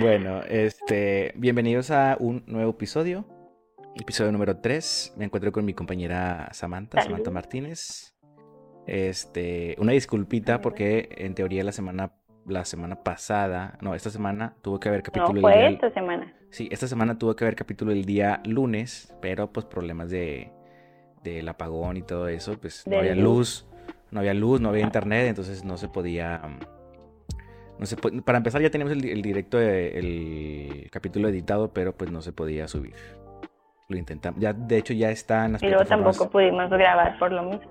Bueno, este, bienvenidos a un nuevo episodio, episodio número 3. Me encuentro con mi compañera Samantha, Samantha Martínez. Este, una disculpita porque en teoría la semana la semana pasada, no, esta semana tuvo que haber capítulo no, fue esta semana. Sí, esta semana tuvo que haber capítulo el día lunes, pero pues problemas de del apagón y todo eso, pues no había luz, no había luz, no había internet, entonces no se podía no se para empezar ya teníamos el, directo el capítulo editado, pero pues no se podía subir. Lo intentamos, ya de hecho ya está en las Y luego tampoco pudimos grabar por lo mismo.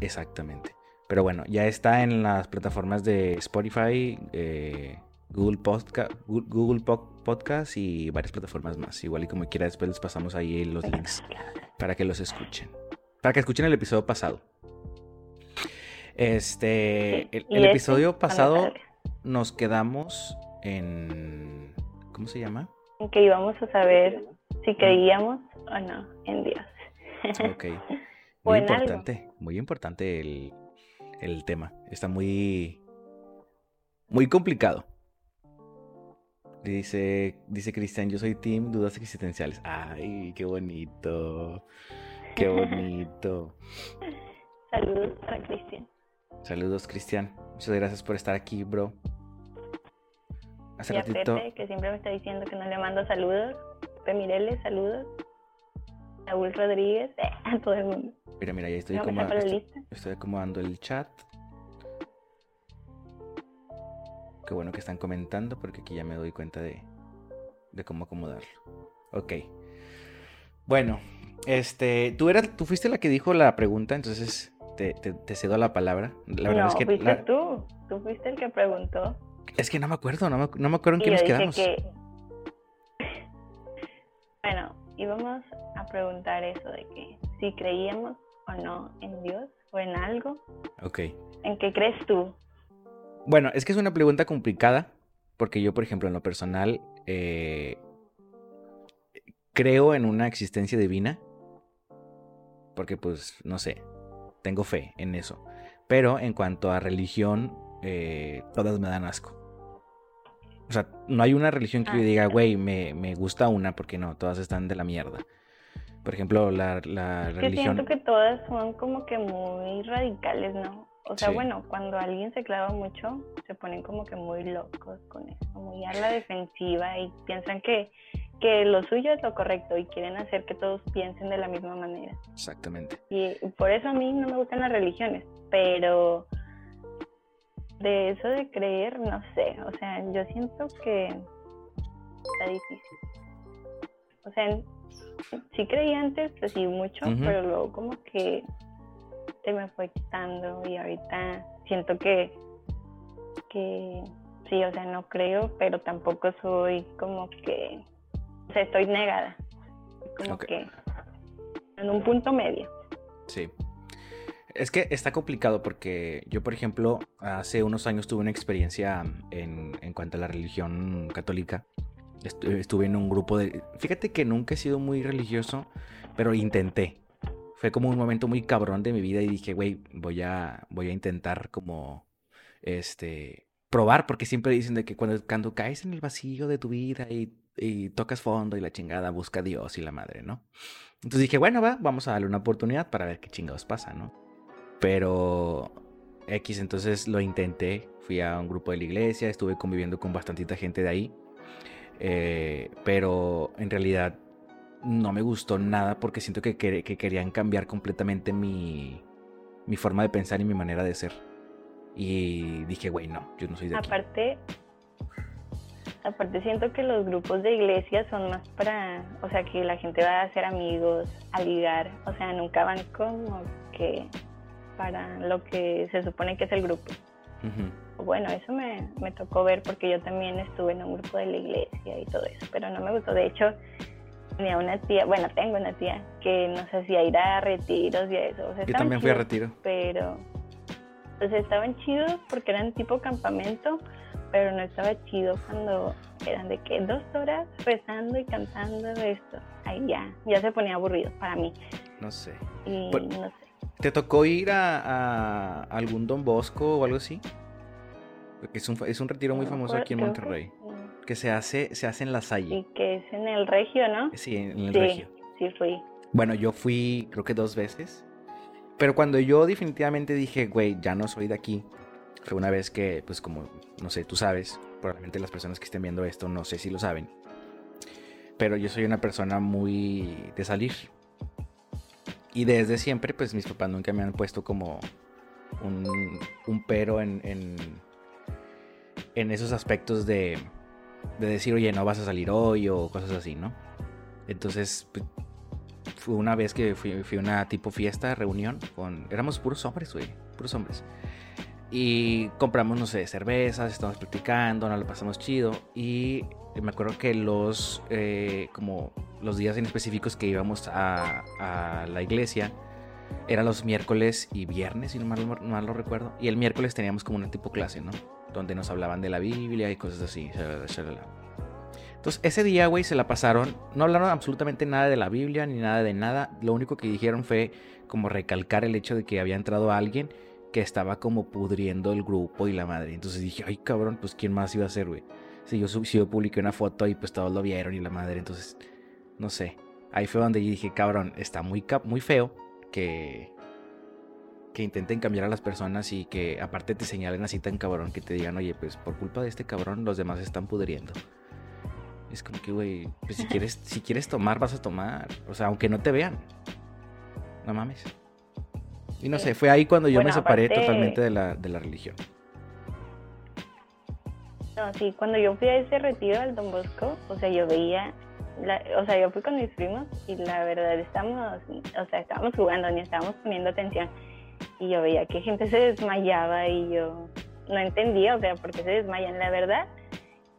exactamente. Pero bueno, ya está en las plataformas de Spotify, eh, Google, Podcast, Google Podcast y varias plataformas más. Igual y como quiera, después les pasamos ahí los links para que los escuchen. Para que escuchen el episodio pasado. Este, el, este episodio pasado nos quedamos en... ¿Cómo se llama? En que íbamos a saber si creíamos o no en Dios. Ok. Muy importante, muy importante el, el tema. Está muy. Muy complicado. Dice, dice Cristian, yo soy Team Dudas Existenciales. Ay, qué bonito. Qué bonito. Saludos para Cristian. Saludos, Cristian. Muchas gracias por estar aquí, bro. Hace y ratito. que siempre me está diciendo que no le mando saludos. Mireles, saludos. Saúl Rodríguez, a todo el mundo. Mira, mira, ya estoy, estoy, acomodando el chat. Qué bueno que están comentando porque aquí ya me doy cuenta de, de cómo acomodarlo. Ok. Bueno, este, tú eras, tú fuiste la que dijo la pregunta, entonces te, te, cedo la palabra. La verdad no, es que fuiste tú, tú fuiste el que preguntó. Es que no me acuerdo, no me, no me acuerdo en qué nos quedamos. Que... Bueno, íbamos a preguntar eso de que si creíamos o no en Dios o en algo. Ok. ¿En qué crees tú? Bueno, es que es una pregunta complicada porque yo, por ejemplo, en lo personal, eh, creo en una existencia divina. Porque, pues, no sé, tengo fe en eso. Pero en cuanto a religión, eh, todas me dan asco. O sea, no hay una religión que yo ah, diga, güey, me, me gusta una, porque no, todas están de la mierda. Por ejemplo, la, la religión... siento que todas son como que muy radicales, ¿no? O sea, bueno, cuando alguien se clava mucho, se ponen como que muy locos con eso, muy a la defensiva y piensan que, que lo suyo es lo correcto y quieren hacer que todos piensen de la misma manera. Exactamente. Y por eso a mí no me gustan las religiones, pero de eso de creer, no sé, o sea, yo siento que está difícil. O sea, sí creí antes, pues sí, mucho, pero luego como que se me fue quitando y ahorita siento que, que sí, o sea, no creo, pero tampoco soy como que, o sea, estoy negada, como que en un punto medio. Sí. Es que está complicado porque yo, por ejemplo, hace unos años tuve una experiencia en, en cuanto a la religión católica estuve en un grupo de... Fíjate que nunca he sido muy religioso, pero intenté. Fue como un momento muy cabrón de mi vida y dije, güey, voy a, voy a intentar como, este, probar, porque siempre dicen de que cuando, cuando caes en el vacío de tu vida y, y tocas fondo y la chingada, busca a Dios y la madre, ¿no? Entonces dije, bueno, va, vamos a darle una oportunidad para ver qué chingados pasa, ¿no? Pero X, entonces lo intenté, fui a un grupo de la iglesia, estuve conviviendo con bastantita gente de ahí eh, pero en realidad no me gustó nada porque siento que, querían cambiar completamente mi, mi, forma de pensar y mi manera de ser. Y dije, güey, no, yo no soy de Aparte, aparte siento que los grupos de iglesia son más para, o sea, que la gente va a hacer amigos, a ligar, o sea, nunca van como que para lo que se supone que es el grupo. Bueno, eso me, me, tocó ver porque yo también estuve en un grupo de la iglesia y todo eso, pero no me gustó. De hecho, tenía una tía, bueno, tengo una tía que nos hacía ir a retiros y eso. yo también fui a retiro. Pero, pues estaban chidos porque eran tipo campamento, pero no estaba chido cuando eran de que dos horas rezando y cantando esto. Ahí ya, ya se ponía aburrido para mí. No sé. Y no sé. ¿Te tocó ir a, algún Don Bosco o algo así? Es un, es un retiro muy famoso aquí en Monterrey. que se hace, se hace en la Salle. Y que es en el Regio, ¿no? Sí, en el sí, Regio. Sí, fui. Bueno, yo fui creo que dos veces. Pero cuando yo definitivamente dije, güey, ya no soy de aquí, una vez que, pues como, no sé, tú sabes, probablemente las personas que estén viendo esto no sé si lo saben. Pero yo soy una persona muy de salir. Y desde siempre, pues mis papás nunca me han puesto como un, un pero en, en, en esos aspectos de, de decir, oye, no vas a salir hoy o cosas así, ¿no? Entonces, pues, fue una vez que fui, fui a una tipo fiesta, reunión, con... Éramos puros hombres, güey, puros hombres. Y compramos, no sé, cervezas, estábamos platicando, nos lo pasamos chido. Y me acuerdo que los, eh, como los días en específicos que íbamos a, la iglesia, eran los miércoles y viernes, si no mal, lo recuerdo. Y el miércoles teníamos como una tipo clase, ¿no? Donde nos hablaban de la Biblia y cosas así. Entonces, ese día, güey, se la pasaron. No hablaron absolutamente nada de la Biblia ni nada de nada. Lo único que dijeron fue como recalcar el hecho de que había entrado alguien que estaba como pudriendo el grupo y la madre. Entonces dije, ay, cabrón, pues quién más iba a ser, güey. Si yo, si yo publiqué una foto y pues todos lo vieron y la madre. Entonces, no sé. Ahí fue donde yo dije, cabrón, está muy, muy feo que, que intenten cambiar a las personas y que aparte te señalen así tan cabrón que te digan, oye, pues por culpa de este cabrón los demás están pudriendo. Es como que, güey, pues si quieres, si quieres tomar, vas a tomar. O sea, aunque no te vean. No mames. Y no sí. sé, fue ahí cuando yo bueno, me separé aparte... totalmente de la, de la religión. No, sí, cuando yo fui a ese retiro al Don Bosco, o sea, yo veía, la, o sea, yo fui con mis primos y la verdad estábamos, o sea, estábamos jugando ni estábamos poniendo atención. Y yo veía que gente se desmayaba y yo no entendía, o sea, por qué se desmayan. La verdad,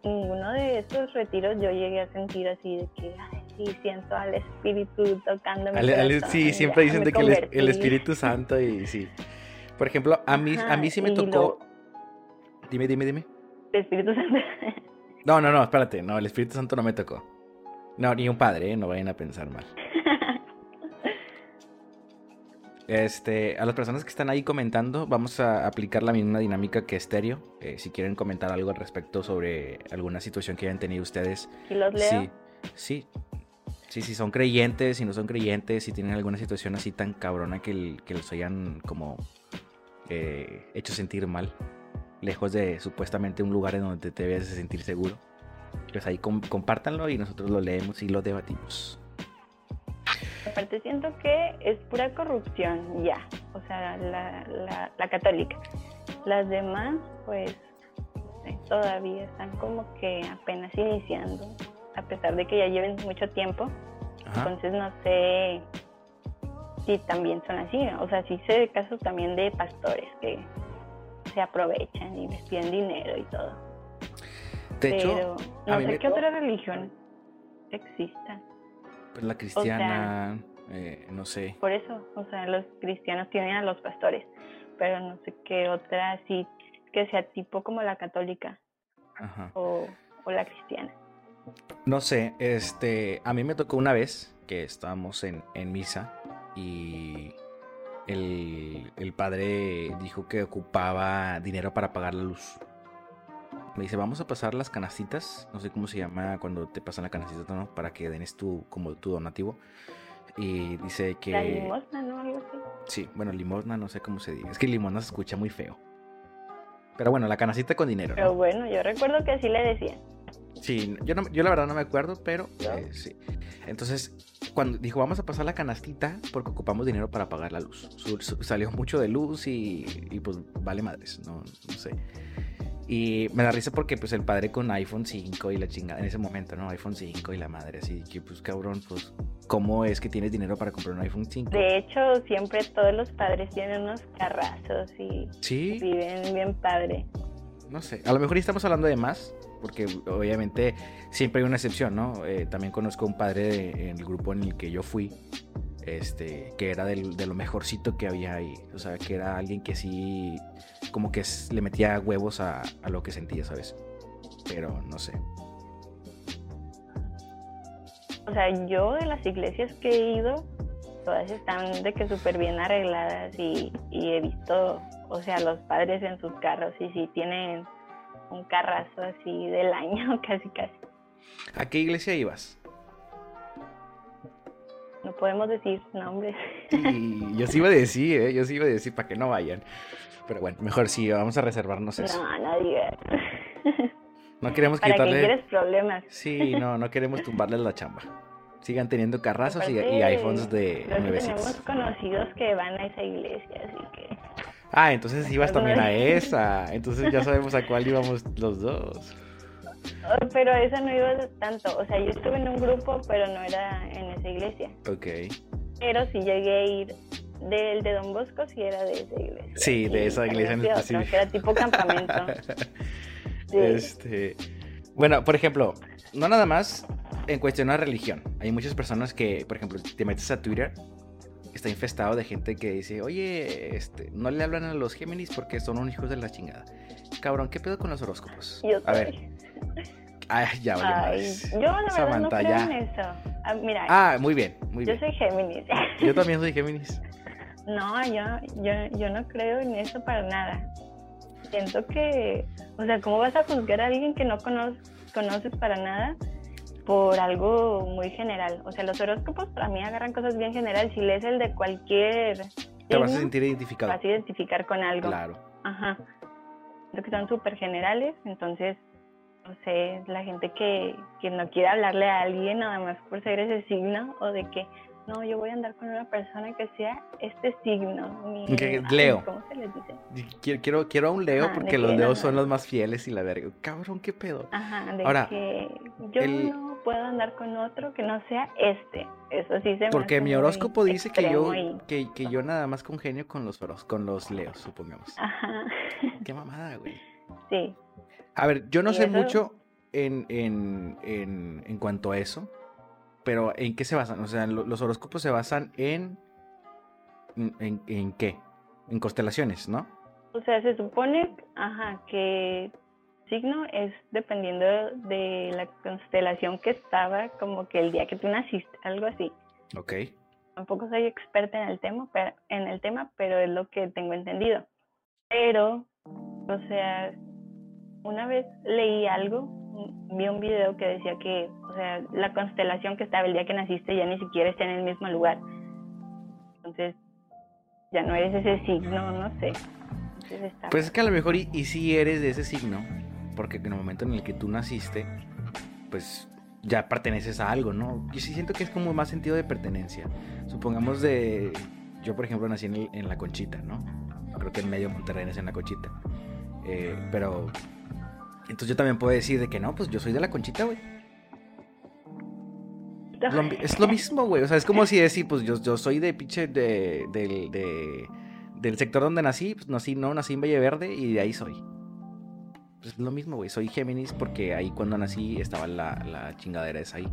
ninguno de estos retiros yo llegué a sentir así de que, ay, siento al Espíritu tocándome. Sí, siempre dicen de que el, el, Espíritu Santo y sí. Por ejemplo, a mí, Ajá, a mí sí me tocó... Lo... Dime, dime, dime. El Espíritu Santo. no, no, no, espérate, no, el Espíritu Santo no me tocó. No, ni un padre, ¿eh? no vayan a pensar mal. Este, a las personas que están ahí comentando, vamos a aplicar la misma dinámica que Estéreo. Eh, si quieren comentar algo al respecto sobre alguna situación que hayan tenido ustedes. ¿Y los leo? Sí, sí. Sí, si son creyentes, si no son creyentes, si tienen alguna situación así tan cabrona que, los hayan como eh, hecho sentir mal, lejos de supuestamente un lugar en donde te debes de sentir seguro. Pues ahí com compártanlo y nosotros lo leemos y lo debatimos. Aparte siento que es pura corrupción ya, o sea, la católica. Las demás, pues, todavía están como que apenas iniciando, a pesar de que ya lleven mucho tiempo. Ajá. Entonces no sé si también son así, o sea, sí sé de casos también de pastores que se aprovechan y les piden dinero y todo. De Pero hecho, no sé qué otra religión exista. Pues la cristiana, o sea, eh, no sé. Por eso, o sea, los cristianos tienen a los pastores, pero no sé qué otra así que sea tipo como la católica Ajá. O, o, la cristiana. No sé, este, a mí me tocó una vez que estábamos en, en misa y el, el padre dijo que ocupaba dinero para pagar la luz. Me dice, vamos a pasar las canastitas, no sé cómo se llama cuando te pasan la canastita, ¿no? Para que denes tu, como tu donativo. Y dice que... La limosna, ¿no? Algo así. Sí, bueno, limosna, no sé cómo se diga. Es que limosna se escucha muy feo. Pero bueno, la canastita con dinero. Pero ¿no? bueno, yo recuerdo que así le decían. Sí, yo, no, yo la verdad no me acuerdo, pero eh, sí. Entonces, cuando dijo, vamos a pasar la canastita porque ocupamos dinero para pagar la luz. Su, su, salió mucho de luz y, y, pues vale madres, no, no sé. Y me da risa porque pues el padre con iPhone 5 y la chingada en ese momento, ¿no? iPhone 5 y la madre, así que pues cabrón, pues ¿cómo es que tienes dinero para comprar un iPhone 5? De hecho, siempre todos los padres tienen unos carrazos y ¿Sí? viven bien padre. No sé, a lo mejor estamos hablando de más, porque obviamente siempre hay una excepción, ¿no? Eh, también conozco un padre en el grupo en el que yo fui, este, que era del, de lo mejorcito que había ahí, o sea, que era alguien que sí, como que le metía huevos a, a lo que sentía, ¿sabes? Pero no sé. O sea, yo de las iglesias que he ido, todas están de que súper bien arregladas y, y he visto, o sea, los padres en sus carros y si tienen un carrazo así del año, casi casi. ¿A qué iglesia ibas? No podemos decir nombres. Y yo sí iba a decir, ¿eh? yo sí iba a decir para que no vayan. Pero bueno, mejor sí, vamos a reservarnos eso. No, no digas. No queremos ¿Para qué quitarle. quieres problemas? Sí, no, no queremos tumbarles la chamba. Sigan teniendo carrazos y, Aparte, y iPhones de que tenemos conocidos que van a esa iglesia, así que... Ah, entonces ibas también a esa. Entonces ya sabemos a cuál íbamos los dos. Oh, Pero esa no iba tanto, o sea, yo estuve en un grupo, pero no era en esa iglesia. Ok. Pero sí llegué a ir del de Don Bosco, sí era de esa iglesia. Sí, de esa iglesia en a otro, específico. que era tipo campamento. Sí. Este. Bueno, por ejemplo, no nada más en cuestión de religión. Hay muchas personas que, por ejemplo, te metes a Twitter, está infestado de gente que dice, oye, este, no le hablan a los Géminis porque son unos hijos de la chingada. Cabrón, ¿qué pedo con los horóscopos? Yo A ver, ay, ya, vale, Ay, yo la verdad no creo ya. en eso. Ah, mira, Ah, muy bien, muy yo bien. soy Géminis. Yo también soy Géminis. No, yo, yo, yo no creo en eso para nada. Siento que, o sea, ¿cómo vas a juzgar a alguien que no cono- conoces para nada por algo muy general? O sea, los horóscopos para mí agarran cosas bien generales. Si lees el de cualquier Te vas a signo, sentir identificado. vas a identificar con algo. Claro. Ajá. Siento que son súper generales, entonces, no sé, la gente que, que no quiere hablarle a alguien nada más por ser ese signo o de que, no, yo voy a andar con una persona que sea este signo. mi- ay, Leo. ¿Cómo se les dice? Quiero, quiero, quiero a un Leo Ajá, porque los Leos no. son los más fieles y la verga. Cabrón, qué pedo. Ajá, de Ahora, que yo el- no puedo andar con otro que no sea este. Eso sí se me Porque mi horóscopo dice que yo, y- que, que yo nada más congenio con los horos- con los Leos, supongamos. Ajá, Qué mamada, güey. sí. A ver, yo no sé eso- mucho en, en, en, en cuanto a eso, pero ¿en qué se basan? O sea, lo- los horóscopos se basan en, en, en- en qué? En constelaciones, ¿no? O sea, se supone, ajá, que signo es dependiendo de la constelación que estaba, como que el día que tú naciste, algo así. Ok. Tampoco soy experta en el tema, pero, en el tema, pero es lo que tengo entendido. Pero, o sea, una vez leí algo, vi un video que decía que, o sea, la constelación que estaba el día que naciste ya ni siquiera está en el mismo lugar. Entonces, ya no eres ese signo, no sé. Pues es que a lo mejor y, y sí eres de ese signo, porque en el momento en el que tú naciste, pues ya perteneces a algo, ¿no? Yo sí siento que es como más sentido de pertenencia. Supongamos de... Yo, por ejemplo, nací en, el- en La Conchita, ¿no? Creo que en medio Monterrey nací en La Conchita. Eh, pero... Entonces yo también puedo decir de que no, pues yo soy de La Conchita, güey. Es lo, es lo mismo, güey. O sea, es como si decir, pues yo, yo soy de pinche de, del- de- del sector donde nací. Pues nací, no, nací en Valle Verde y de ahí soy. Pues es lo mismo, güey. Soy Géminis porque ahí cuando nací estaba la, la chingadera esa ahí.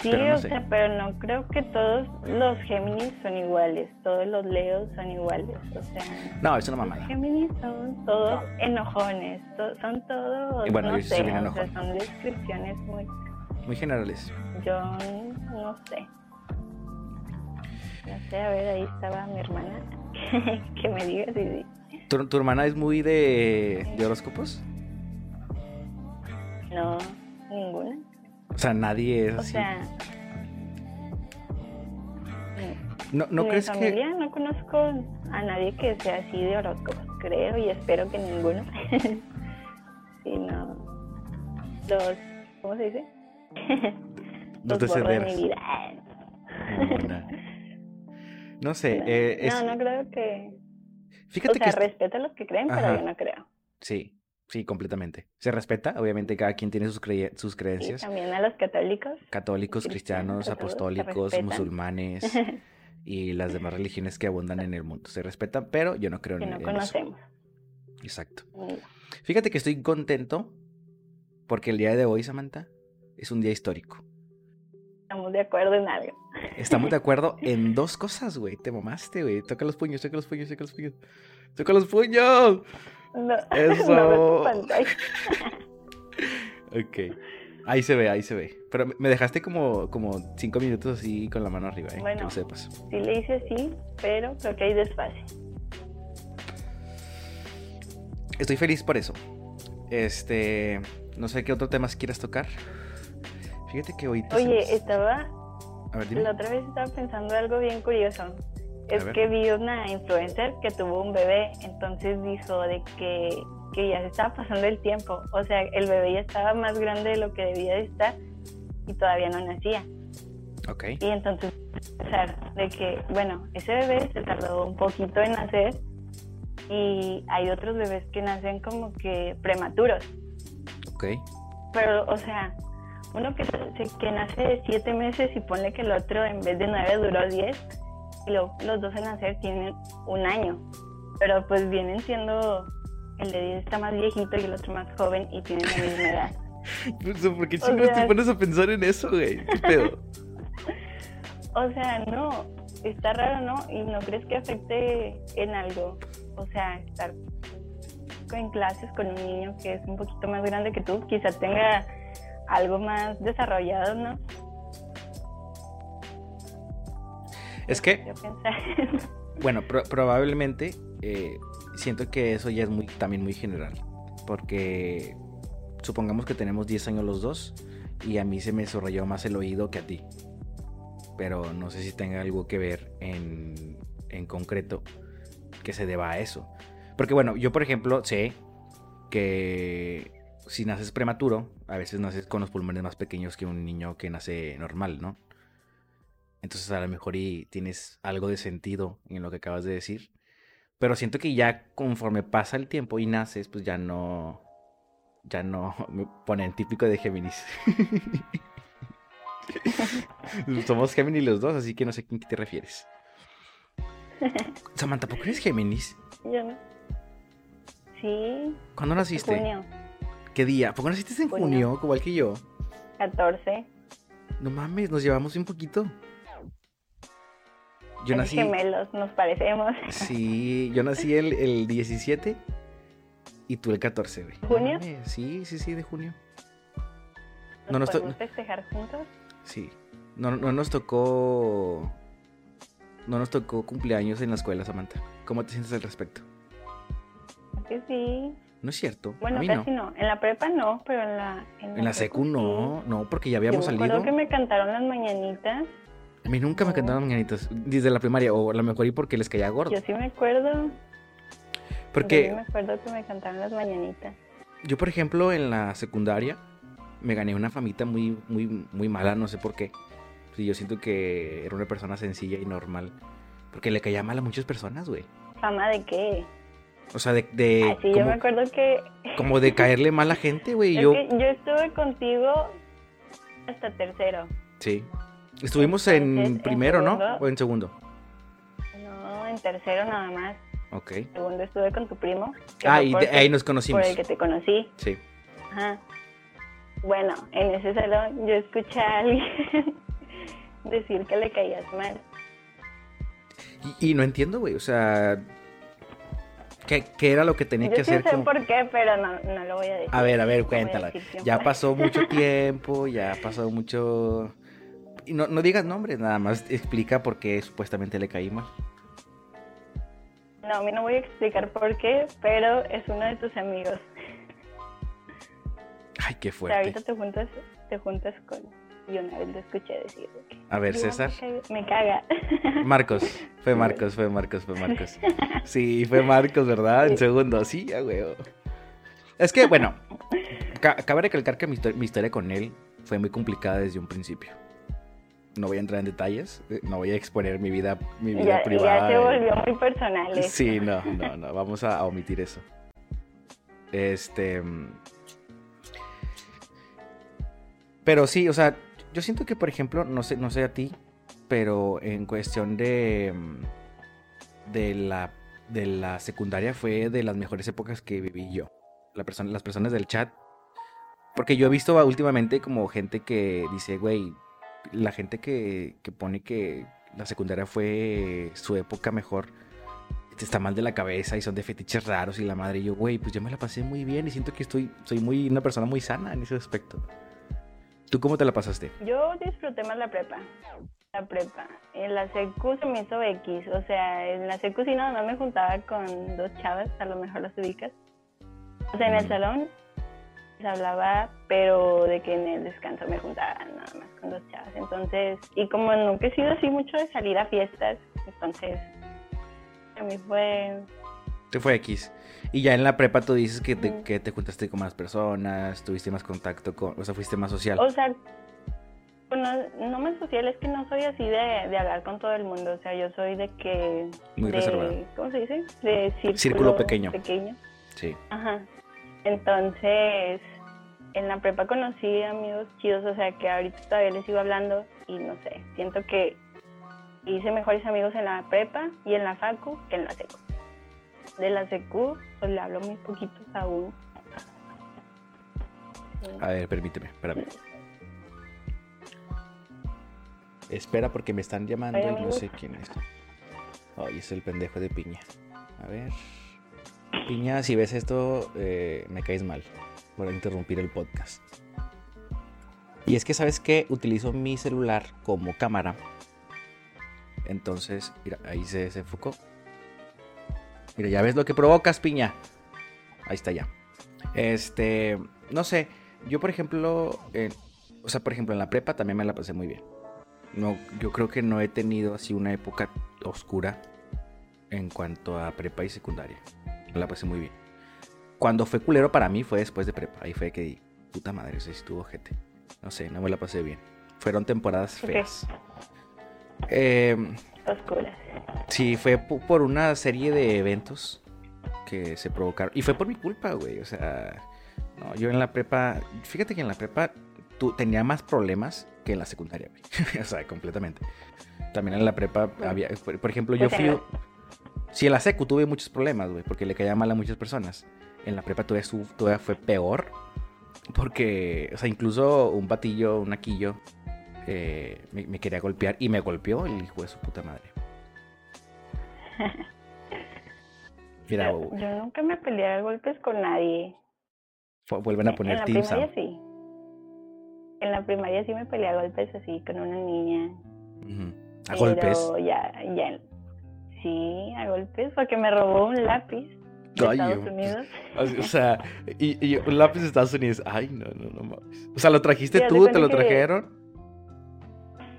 Sí, pero no o sé. sea, pero no creo que todos los Géminis son iguales, todos los Leos son iguales, o sea, No, es una los mamada. Géminis son todos enojones, to- son todos, Y bueno, no yo sé, o sea, son descripciones muy, Muy generales. yo no sé, no sé, a ver, ahí estaba mi hermana, que me diga si sí. ¿Tu, tu hermana es muy de, de horóscopos? no, ninguna, O sea, nadie es o así. sea, ¿No, no en crees mi que.? familia no conozco a nadie que sea así de horóscopos, creo y espero que ninguno. sí, no. Los, ¿cómo se dice? Los Los de mi vida. No sé. Eh, es- no, no creo que. Fíjate o sea, que. es- respeto a los que creen, pero Ajá. yo no creo. Sí, sí, completamente. Se respeta, obviamente cada quien tiene sus, creye- sus creencias. también a los católicos. Católicos, cristianos, apostólicos, musulmanes y las demás religiones que abundan en el mundo. Se respetan, pero yo no creo que en, no en eso. conocemos. Exacto. No. Fíjate que estoy contento porque el día de hoy, Samantha, es un día histórico. Estamos de acuerdo en algo. Estamos de acuerdo en dos cosas, güey. Te mamaste, güey. Toca los puños, toca los puños, toca los puños. ¡Toca los puños! No, Eso. no. Ok. Ahí se ve, ahí se ve. Pero me- dejaste como, como cinco minutos así con la mano arriba, ¿eh? que Bueno. lo sepas. Sí le hice así, pero creo que hay desfase. Estoy feliz por eso. Este, no sé qué otro tema quieras tocar. Fíjate que hoy... Oye, estaba... A ver, La otra vez estaba pensando algo bien curioso. Es que vi una influencer que tuvo un bebé, entonces dijo de que, que ya se estaba pasando el tiempo. O sea, el bebé ya estaba más grande de lo que debía de estar y todavía no nacía. Ok. Y entonces, pensar de que, bueno, ese bebé se tardó un poquito en nacer y hay otros bebés que nacen como que prematuros. Ok. Pero, o sea, uno que, que nace de siete meses y pone que el otro en vez de nueve duró diez y los dos en nacer tienen un año. Pero pues vienen siendo, el de diez está más viejito y el otro más joven y tienen la misma edad. ¿Por qué siempre te pones a pensar en eso, güey? ¿Qué pedo? o sea, no, está raro, ¿no? Y no crees que afecte en algo. O sea, estar en clases con un niño que es un poquito más grande que tú, quizá tenga algo más desarrollado, ¿no? Es que, bueno, probablemente eh, siento que eso ya es muy, también muy general, porque supongamos que tenemos 10 años los dos y a mí se me subrayó más el oído que a ti, pero no sé si tenga algo que ver en, en concreto que se deba a eso. Porque bueno, yo por ejemplo sé que si naces prematuro, a veces naces con los pulmones más pequeños que un niño que nace normal, ¿no? Entonces a lo mejor y tienes algo de sentido en lo que acabas de decir. Pero siento que ya conforme pasa el tiempo y naces, pues ya no. Ya no me ponen típico de Géminis. Somos Géminis los dos, así que no sé a quién te refieres. Samantha, ¿por qué eres Géminis? Yo no. Sí. ¿Cuándo naciste? Junio. ¿Qué día? ¿Por qué naciste en junio, igual que yo? 14. No mames, nos llevamos un poquito. Yo nací. gemelos, nos parecemos. Sí, yo nací el, el 17 y tú el 14, güey. ¿Junio? sí, sí, sí, de junio. ¿Nos no nos podemos festejar juntos? Sí. No, no nos tocó. No nos tocó cumpleaños en la escuela, Samantha. ¿Cómo te sientes al respecto? Que sí. No es cierto. Bueno, casi no. En la prepa no, pero en la. En la, secu, no, no, porque ya habíamos Yo me salido. que me cantaron las mañanitas. A mí nunca me cantaron mañanitas desde la primaria, o a lo mejor y porque les caía gordo. Yo sí me acuerdo. Porque. Yo me acuerdo que me cantaron las mañanitas. Yo, por ejemplo, en la secundaria me gané una famita muy, muy, muy mala, no sé por qué. Sí, yo siento que era una persona sencilla y normal. Porque le caía mal a muchas personas, güey. ¿Fama de qué? O sea, de... de sí, yo me acuerdo que... Como de caerle mal a gente, güey. yo... yo estuve contigo hasta tercero. Sí. Estuvimos en primero, ¿no? ¿O en segundo? No, en tercero nada más. Ok. En segundo estuve con tu primo. Ah, y ahí nos conocimos. Por el que te conocí. Sí. Ajá. Bueno, en ese salón yo escuché a alguien decir que le caías mal. Y, no entiendo, güey, o sea, ¿qué, era lo que tenía que hacer? Yo sé por qué, pero no, no, lo voy a decir. A ver, a ver, cuéntala. Ya pasó mucho tiempo, ya pasó mucho... Y no, no digas nombres, nada más explica por qué supuestamente le caí mal. No, a mí no voy a explicar por qué, pero es uno de tus amigos. Ay, qué fuerte. ahorita te juntas, te juntas con y una vez lo escuché decir A ver, César. Me caga. Marcos, fue Marcos, fue Marcos, fue Marcos. Sí, fue Marcos, ¿verdad? En segundo, sí, ya. Es que, bueno, cabe recalcar que mi, historia con él fue muy complicada desde un principio. No voy a entrar en detalles, eh, no voy a exponer mi vida, mi vida privada. Ya se volvió muy personal. Sí, no, no, no, vamos a omitir eso. Este. Pero sí, o sea, yo siento que, por ejemplo, no sé, no sé a ti, pero en cuestión de, mm, de, la, de la secundaria fue de las mejores épocas que viví yo. La persona, las personas del chat. Porque yo he visto últimamente como gente que dice, güey, la gente que, que pone que la secundaria fue su época mejor está mal de la cabeza y son de fetiches raros y la madre y yo, güey, pues yo me la pasé muy bien y siento que estoy, soy muy una persona muy sana en ese aspecto. ¿Tú cómo te la pasaste? Yo disfruté más la prepa. La prepa. En la secu se me hizo X. O sea, en la secu sí no, no me juntaba con dos chavas, a lo mejor las ubicas. O sea, en el mm. salón hablaba, pero de que en el descanso me juntaba nada más con dos chavas. Entonces, y como nunca he sido así mucho de salir a fiestas, entonces a mí fue... Te fue X. Y ya en la prepa tú dices que te, que te juntaste con más personas, tuviste más contacto con, o sea, fuiste más social. O sea, bueno, no más social, es que no soy así de, de hablar con todo el mundo. O sea, yo soy de que... Muy de, reservada. ¿Cómo se dice? De círculo, Círculo pequeño. pequeño. Sí. Ajá. Entonces, en la prepa conocí amigos chidos, o sea, que ahorita todavía les sigo hablando y no sé, siento que hice mejores amigos en la prepa y en la facu que en la secu. De la secu, pues le hablo muy poquitos aún. Sí. A ver, permíteme, espérame. Espera porque me están llamando y no sé quién es. Ay, es el pendejo de Piña. A ver. Piña, si ves esto, eh, me caes mal por interrumpir el podcast. Y es que, ¿sabes qué? Utilizo mi celular como cámara. Entonces, mira, ahí se, se. Mira, ya ves lo que provocas, Piña. Ahí está ya. Este, no sé, yo por ejemplo, eh, o sea, por ejemplo, en la prepa también me la pasé muy bien. No, yo creo que no he tenido así una época oscura en cuanto a prepa y secundaria. Me la pasé muy bien. Cuando fue culero para mí fue después de prepa. Ahí fue que di, puta madre, sí estuvo gente. No sé, no me la pasé bien. Fueron temporadas feas. Eh, Oscuras. Sí, fue po- por una serie de eventos que se provocaron. Y fue por mi culpa, güey. O sea, no, yo en la prepa, fíjate que en la prepa tú, tenía más problemas que en la secundaria, güey. o sea, completamente. También en la prepa había, por, por ejemplo, yo Pues fui... Sí, en la secu tuve muchos problemas, güey, porque le caía mal a muchas personas. En la prepa todavía, su- todavía fue peor. Porque, o sea, incluso un patillo, un aquillo, eh, me, me quería golpear y me golpeó el hijo de su puta madre. Mira, yo, yo nunca me peleé a golpes con nadie. vuelven a en poner la Team primaria sí. En la primaria sí me peleé a golpes así con una niña. A pero golpes. ya, ya. Sí, a golpes, porque me robó un lápiz de Ay, Estados yo- Unidos. O sea, y, y un lápiz de Estados Unidos. Ay, no, no, no mames. O sea, ¿lo trajiste Sí, tú? ¿Te lo que- trajeron?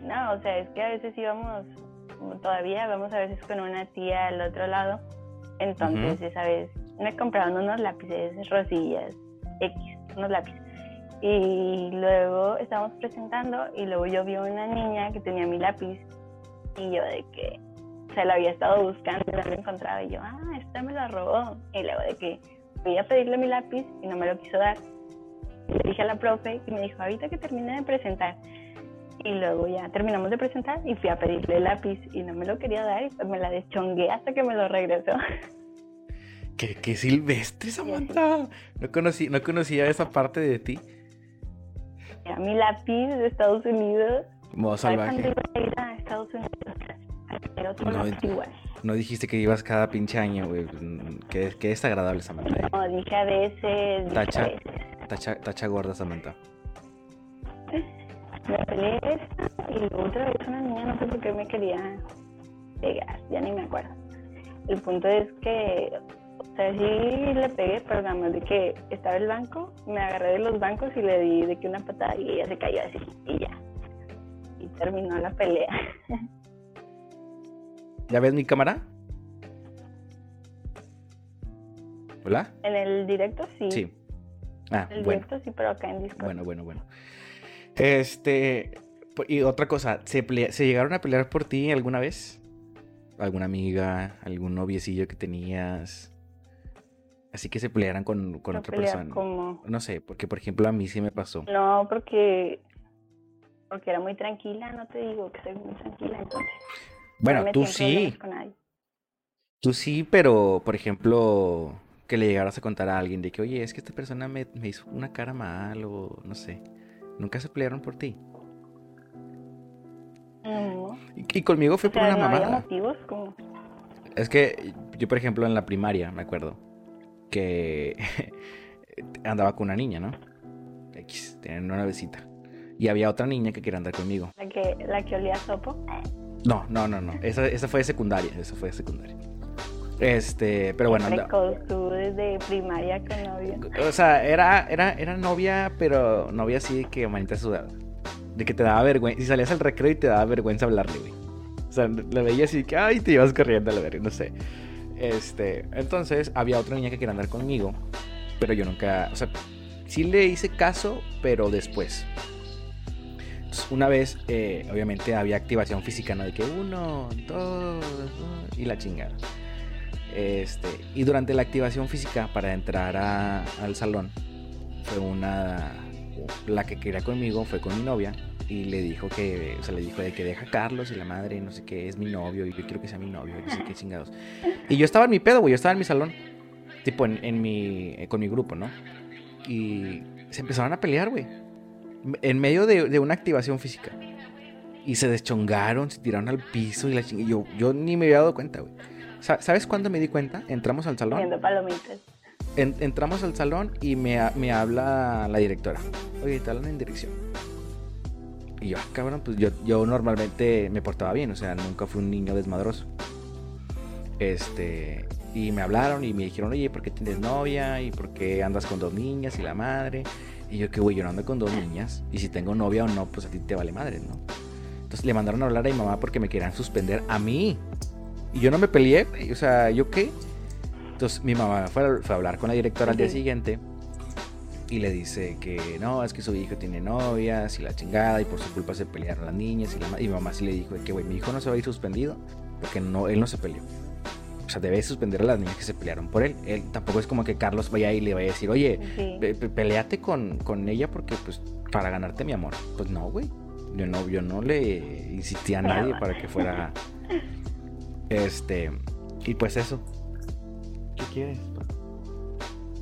No, o sea, es que a veces íbamos, todavía vamos a veces con una tía al otro lado. Entonces, esa vez me compraron unos lápices, rosillas, X, unos lápices. Y luego estábamos presentando y luego yo vi una niña que tenía mi lápiz y yo de que se la había estado buscando y no lo encontraba y yo, ah, esta me la robó. Y luego de que fui a pedirle mi lápiz y no me lo quiso dar. Y le dije a la profe y me dijo, ahorita que termine de presentar. Y luego ya terminamos de presentar y fui a pedirle el lápiz y no me lo quería dar y me la deschongué hasta que me lo regresó. ¿Qué, qué silvestre, Samantha? No, conocí, no conocía esa parte de ti. Era mi lápiz de Estados Unidos. Modo ¿Sabes cuándo salvaje. iba a Estados Unidos? A tener otro No, lápiz igual. No dijiste que ibas cada pinche año, güey. Qué, qué desagradable, Samantha. eh. No, dije a veces, Tacha. Tacha, tacha gorda, Samantha. Me peleé esta y otra vez una niña, no sé por qué me quería pegar, ya ni me acuerdo. El punto es que, o sea, sí le pegué, pero nada más de que estaba el banco, me agarré de los bancos y le di de que una patada y ella se cayó así y ya. Y terminó la pelea. ¿Ya ves mi cámara? ¿Hola? En el directo sí. Sí. Ah, En el bueno. directo sí, pero acá en Discord. Bueno, bueno, bueno. Este. Y otra cosa, ¿se, ¿se llegaron a pelear por ti alguna vez? ¿Alguna amiga? ¿Algún noviecillo que tenías? Así que se pelearan con, con No otra persona. como- No sé, porque por ejemplo a mí sí me pasó. No, porque porque era muy tranquila, no te digo que soy muy tranquila, entonces. no Bueno, tú sí, tú sí, pero por ejemplo que le llegaras a contar a alguien de que, oye, es que esta persona me, me hizo una cara mal o no sé. Nunca se pelearon por ti. No. Y, y conmigo fue O por sea, una no había mamada. motivos como Es que yo, por ejemplo, en la primaria, me acuerdo, que andaba con una niña, ¿no? X, tenían una besita. Y había otra niña que quería andar conmigo. la que la que olía a sopo. No, no, no, no. Esa, esa fue de secundaria. Esa fue de secundaria. Este, pero bueno. tú desde primaria con novia. O sea, era, era, era novia, pero novia así que manita sudada. De que te daba vergüenza. Si salías al recreo y te daba vergüenza hablarle, güey. O sea, la veía así que, ay, te ibas corriendo a la verga, no sé. Este, entonces había otra niña que quería andar conmigo, pero yo nunca, o sea, sí le hice caso, pero después. una vez, eh, obviamente había activación física, ¿no? De que uno, dos, y la chingada. Este, y durante la activación física para entrar al salón, fue una. La que quería conmigo fue con mi novia y le dijo que, o sea, le dijo de que deja a Carlos y la madre, no sé qué, es mi novio y yo quiero que sea mi novio, no sé qué chingados. Y yo estaba en mi pedo, güey, yo estaba en mi salón, tipo en, mi, con mi grupo, ¿no? Y se empezaron a pelear, güey, en medio de, una activación física. Y se deschongaron, se tiraron al piso y la chingada. Yo, yo ni me había dado cuenta, güey. ¿Sabes cuándo me di cuenta? Entramos al salón. palomitas. entramos al salón y me, me, habla la directora. Oye, te hablan en dirección. Y yo, ah, cabrón, pues yo, yo normalmente me portaba bien, o sea, nunca fui un niño desmadroso. Este, y me hablaron y me dijeron, oye, ¿por qué tienes novia? ¿Y por qué andas con dos niñas y la madre? Y yo, que güey, yo no ando con dos niñas. Y si tengo novia o no, pues a ti te vale madre, ¿no? Entonces le mandaron a hablar a mi mamá porque me querían suspender a mí. Y yo no me peleé, O sea, ¿yo qué? Entonces mi mamá fue a, hablar con la directora al día siguiente y le dice que no, es que su hijo tiene novias y la chingada y por su culpa se pelearon las niñas y, la, y mi mamá sí le dijo que, güey, mi hijo no se va a ir suspendido porque no, él no se peleó. O sea, debe suspender a las niñas que se pelearon por él. Él tampoco es como que Carlos vaya y le vaya a decir, oye, peleate con, con, ella porque, pues, para ganarte mi amor. Pues no, güey. Yo no, yo no le insistí a nadie para que fuera este, y pues eso. ¿Qué quieres?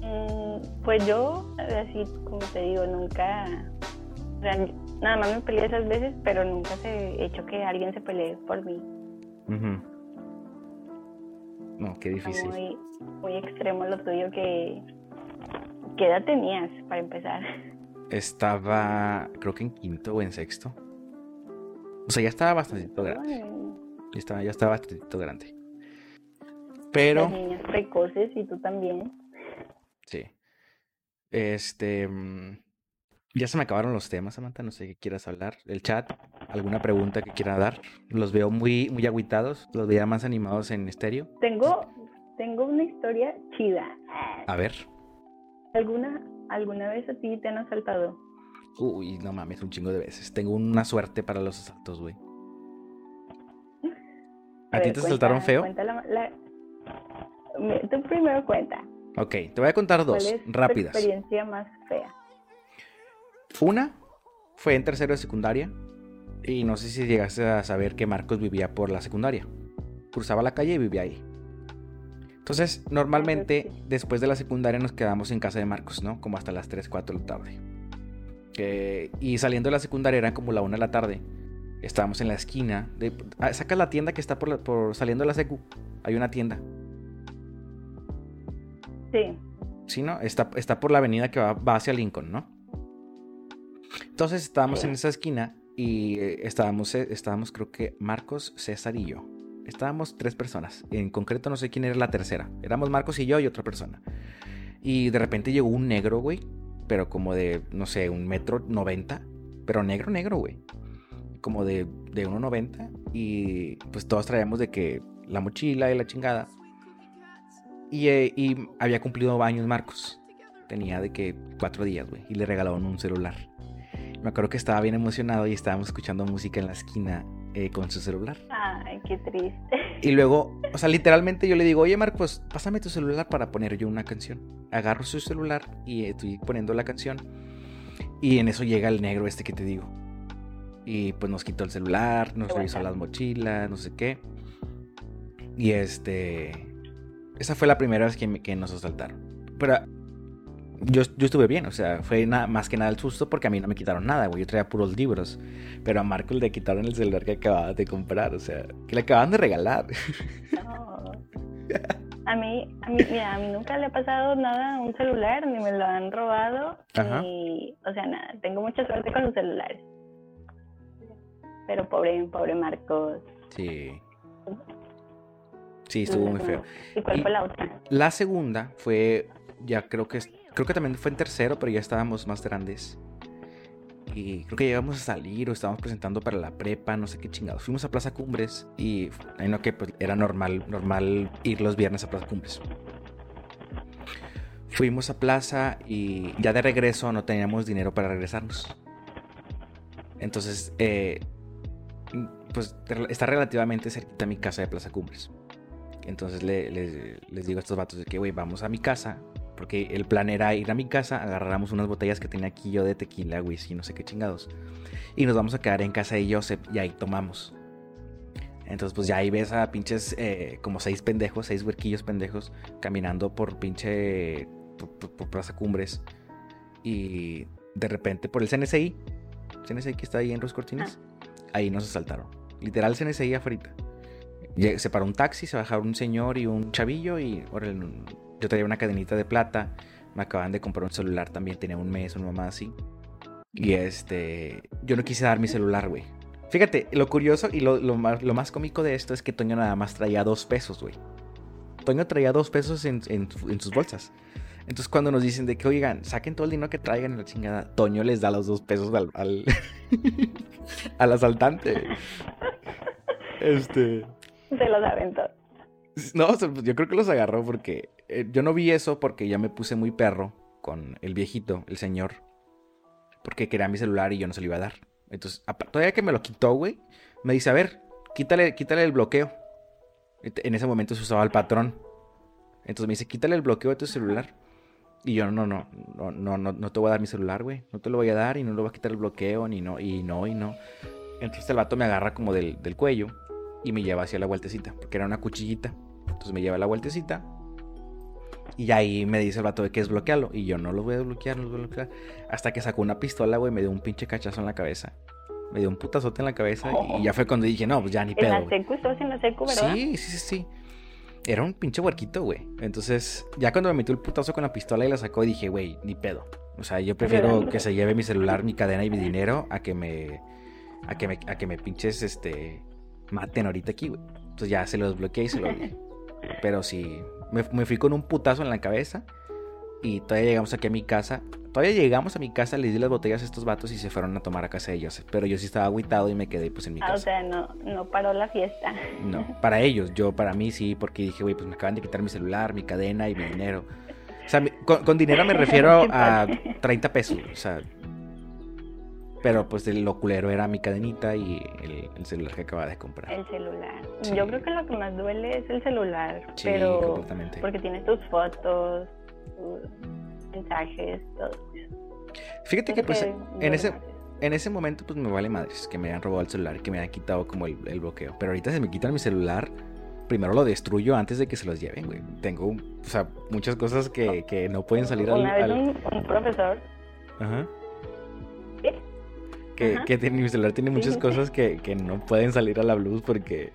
Mm, pues yo, así como te digo, nunca. nada más me peleé esas veces, pero nunca se he hecho que alguien se pelee por mí. No, qué difícil. Muy, muy extremo lo tuyo que. ¿Qué edad tenías para empezar? Estaba, creo que en quinto o en sexto. O sea, ya estaba bastante grande. Ya estaba, ya estaba bastante grande. Pero. Las niñas precoces y tú también. Sí. Este. Mm, ya se me acabaron los temas, Samantha. No sé qué quieras hablar. El chat, alguna pregunta que quiera dar. Los veo muy, muy agüitados. Los veía más animados en estéreo. Tengo, tengo una historia chida. A ver. ¿Alguna, ¿Alguna vez a ti te han asaltado? Uy, no mames, un chingo de veces. Tengo una suerte para los asaltos, güey. ¿A ti te saltaron feo? Tú primero cuenta. Ok, te voy a contar dos ¿Cuál es rápidas. experiencia más fea? Una fue en tercero de secundaria. Y no sé si llegaste a saber que Marcos vivía por la secundaria. Cruzaba la calle y vivía ahí. Entonces, normalmente, después de la secundaria nos quedamos en casa de Marcos, ¿no? Como hasta las 3, 4 de la tarde. y saliendo de la secundaria era como la 1 de la tarde estábamos en la esquina. De, ah, saca la tienda que está por, por saliendo de la secu. Hay una tienda. Sí. Sí, ¿no? Está, está por la avenida que va, hacia Lincoln, ¿no? Entonces estábamos en esa esquina y eh, estábamos, eh, estábamos, creo que Marcos, César y yo. Estábamos tres personas. En concreto no sé quién era la tercera. Éramos Marcos y yo y otra persona. Y de repente llegó un negro, güey. Pero como de, no sé, un metro noventa. Pero negro, negro, güey como de, de 1.90 y pues todos traíamos de que la mochila y la chingada. Y, eh, y había cumplido años Marcos. Tenía de que cuatro días, güey. Y le regalaron un celular. Me acuerdo que estaba bien emocionado y estábamos escuchando música en la esquina eh, con su celular. Ay, qué triste. Y luego, o sea, literalmente yo le digo, oye Marcos, pásame tu celular para poner yo una canción. Agarro su celular y estoy poniendo la canción. Y en eso llega el negro este que te digo. Y pues nos quitó el celular, nos revisó las mochilas, no sé qué. Y este. Esa fue la primera vez que, que nos asaltaron. Pero yo, yo, estuve bien, o sea, fue nada, más que nada el susto porque a mí no me quitaron nada, güey. Yo traía puros libros. Pero a Marco le quitaron el celular que acababa de comprar, o sea, que le acababan de regalar. No. A mí, a mí, mira, a mí nunca le ha pasado nada a un celular, ni me lo han robado, ni, o sea, nada. Tengo mucha suerte con los celulares. Pero pobre, pobre Marcos. Sí. Sí, estuvo muy feo. ¿Y cuál fue la otra? La segunda fue, ya creo que, creo que también fue en tercero, pero ya estábamos más grandes. Y creo que llegamos a salir o estábamos presentando para la prepa, no sé qué chingados. Fuimos a Plaza Cumbres y ahí no que pues, era normal, normal ir los viernes a Plaza Cumbres. Fuimos a Plaza y ya de regreso no teníamos dinero para regresarnos. Entonces, eh, pues está relativamente cerquita a mi casa de Plaza Cumbres. Entonces le- le- les digo a estos vatos de que, güey, vamos a mi casa. Porque el plan era ir a mi casa, agarráramos unas botellas que tenía aquí yo de tequila, whisky, no sé qué chingados. Y nos vamos a quedar en casa de Joseph y ahí tomamos. Entonces, pues ya ahí ves a pinches eh, como seis pendejos, seis huerquillos pendejos, caminando por pinche. por, por- por Plaza Cumbres. Y de repente por el CNCI, CNCI que está ahí en Ruiz Cortines, ahí nos asaltaron. Literal CNCI afuera. Lle- Se paró un taxi, se bajaron un señor y un chavillo y órale, yo traía una cadenita de plata. Me acaban de comprar un celular también, tenía un mes, una mamá así. Y este, yo no quise dar mi celular, güey. Fíjate, lo curioso y lo, más, lo más cómico de esto es que Toño nada más traía dos pesos, güey. Toño traía dos pesos en, en en sus bolsas. Entonces cuando nos dicen de que, oigan, saquen todo el dinero que traigan en la chingada, Toño les da los dos pesos al, al, al asaltante. Este... Se los aventó. No, pues, yo creo que los agarró porque eh, yo no vi eso porque ya me puse muy perro con el viejito, el señor, porque quería mi celular y yo no se lo iba a dar. Entonces, todavía que me lo quitó, güey, me dice, a ver, quítale, quítale el bloqueo. En ese momento se usaba el patrón. Entonces me dice, quítale el bloqueo de tu celular. Y yo, no, no, no, no, no, no te voy a dar mi celular, güey. No te lo voy a dar y no le voy a quitar el bloqueo, ni no, y no, y no. Entonces el vato me agarra como del, del cuello y me lleva hacia la vueltecita, porque era una cuchillita. Entonces me lleva a la vueltecita. Y ahí me dice el vato de que es bloquearlo. Y yo no lo voy a desbloquear, no lo voy a bloquear. Hasta que sacó una pistola, güey, me dio un pinche cachazo en la cabeza. Me dio un putazote en la cabeza. Y, y ya fue cuando dije, no, pues ya ni En pedo. la güey. secu, en la secu, ¿verdad? Sí, sí, sí, sí. Era un pinche huerquito, güey. Entonces, ya cuando me metió el putazo con la pistola y la sacó, dije, güey, ni pedo. O sea, yo prefiero que se lleve mi celular, mi cadena y mi dinero a que me. a que me, a que me pinches, este. Maten ahorita aquí, güey. Entonces ya se lo desbloqueé y se lo di. Pero sí, me, me fui con un putazo en la cabeza. Y todavía llegamos aquí a mi casa. Todavía llegamos a mi casa, les di las botellas a estos vatos y se fueron a tomar a casa de ellos. Pero yo sí estaba agüitado y me quedé pues en mi Ah, casa. o sea, no, no paró la fiesta. No, para ellos, yo para mí sí, porque dije, güey, pues me acaban de quitar mi celular, mi cadena y mi dinero. O sea, con, con dinero me refiero a padre. 30 pesos, o sea. Pero pues de lo culero era mi cadenita y el, el celular que acababa de comprar. El celular. Sí. Yo creo que lo que más duele es el celular. Sí, pero completamente. porque tienes tus fotos, tus mensajes, todo. Fíjate que Creo pues que en ese, en ese momento pues me vale madres que me hayan robado el celular, que me hayan quitado como el, el bloqueo. Pero ahorita se me quitan mi celular, primero lo destruyo antes de que se los lleven, güey. Tengo, o sea, muchas cosas que, que no pueden salir al... Una vez al- un, un profesor, Ajá. Que, tiene- mi celular tiene muchas Sí. cosas que, que no pueden salir a la luz porque...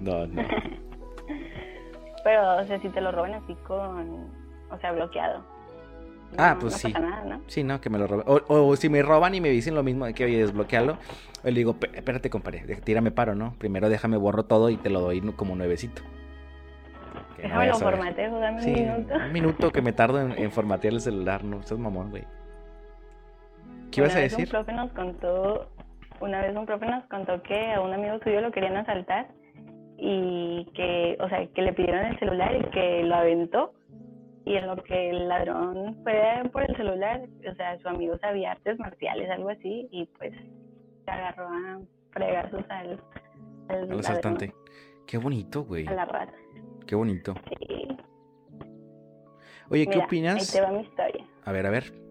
No, no. Pero, o sea, si te lo roban así con, o sea, bloqueado. Ah, no- pues no sí. pasa nada, ¿no? Sí, no, que me lo roben. O, o si me roban y me dicen lo mismo de que, oye, desbloquealo. Le digo, "Pe- espérate, compadre, tírame paro, ¿no? Primero déjame borro todo y te lo doy como nuevecito. Déjame lo formateo, dame Sí, un minuto. un minuto que me tardo en, en formatear el celular, no, estás mamón, güey. ¿Qué ibas a decir? Un profe nos contó, una vez un profe nos contó que a un amigo suyo lo querían asaltar y que, o sea, que le pidieron el celular y que lo aventó y en lo que el ladrón fue por el celular, o sea, su amigo sabía artes marciales, algo así, y pues se agarró a fregazos al, al asaltante. Qué bonito, güey. a la rata. Qué bonito. Sí. Oye, ¿qué Mira, opinas? Ahí te va mi historia. A ver, a ver.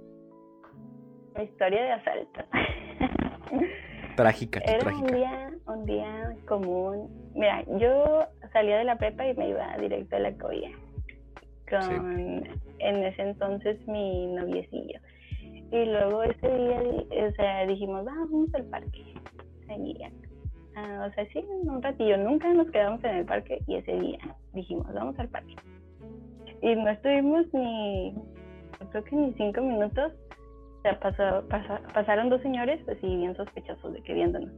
Historia de asalto. Trágica, Era un día, un día común. Mira, yo salía de la prepa y me iba directo a la colla con en ese entonces mi noviecillo. Y luego ese día, o sea, dijimos, vamos al parque. Seguía. Ah, o sea, sí, un ratillo. Nunca nos quedamos en el parque y ese día dijimos, vamos al parque. Y no estuvimos ni, creo que ni cinco minutos. O sea, pasó, pasa- pasaron dos señores así bien sospechosos de que viéndonos.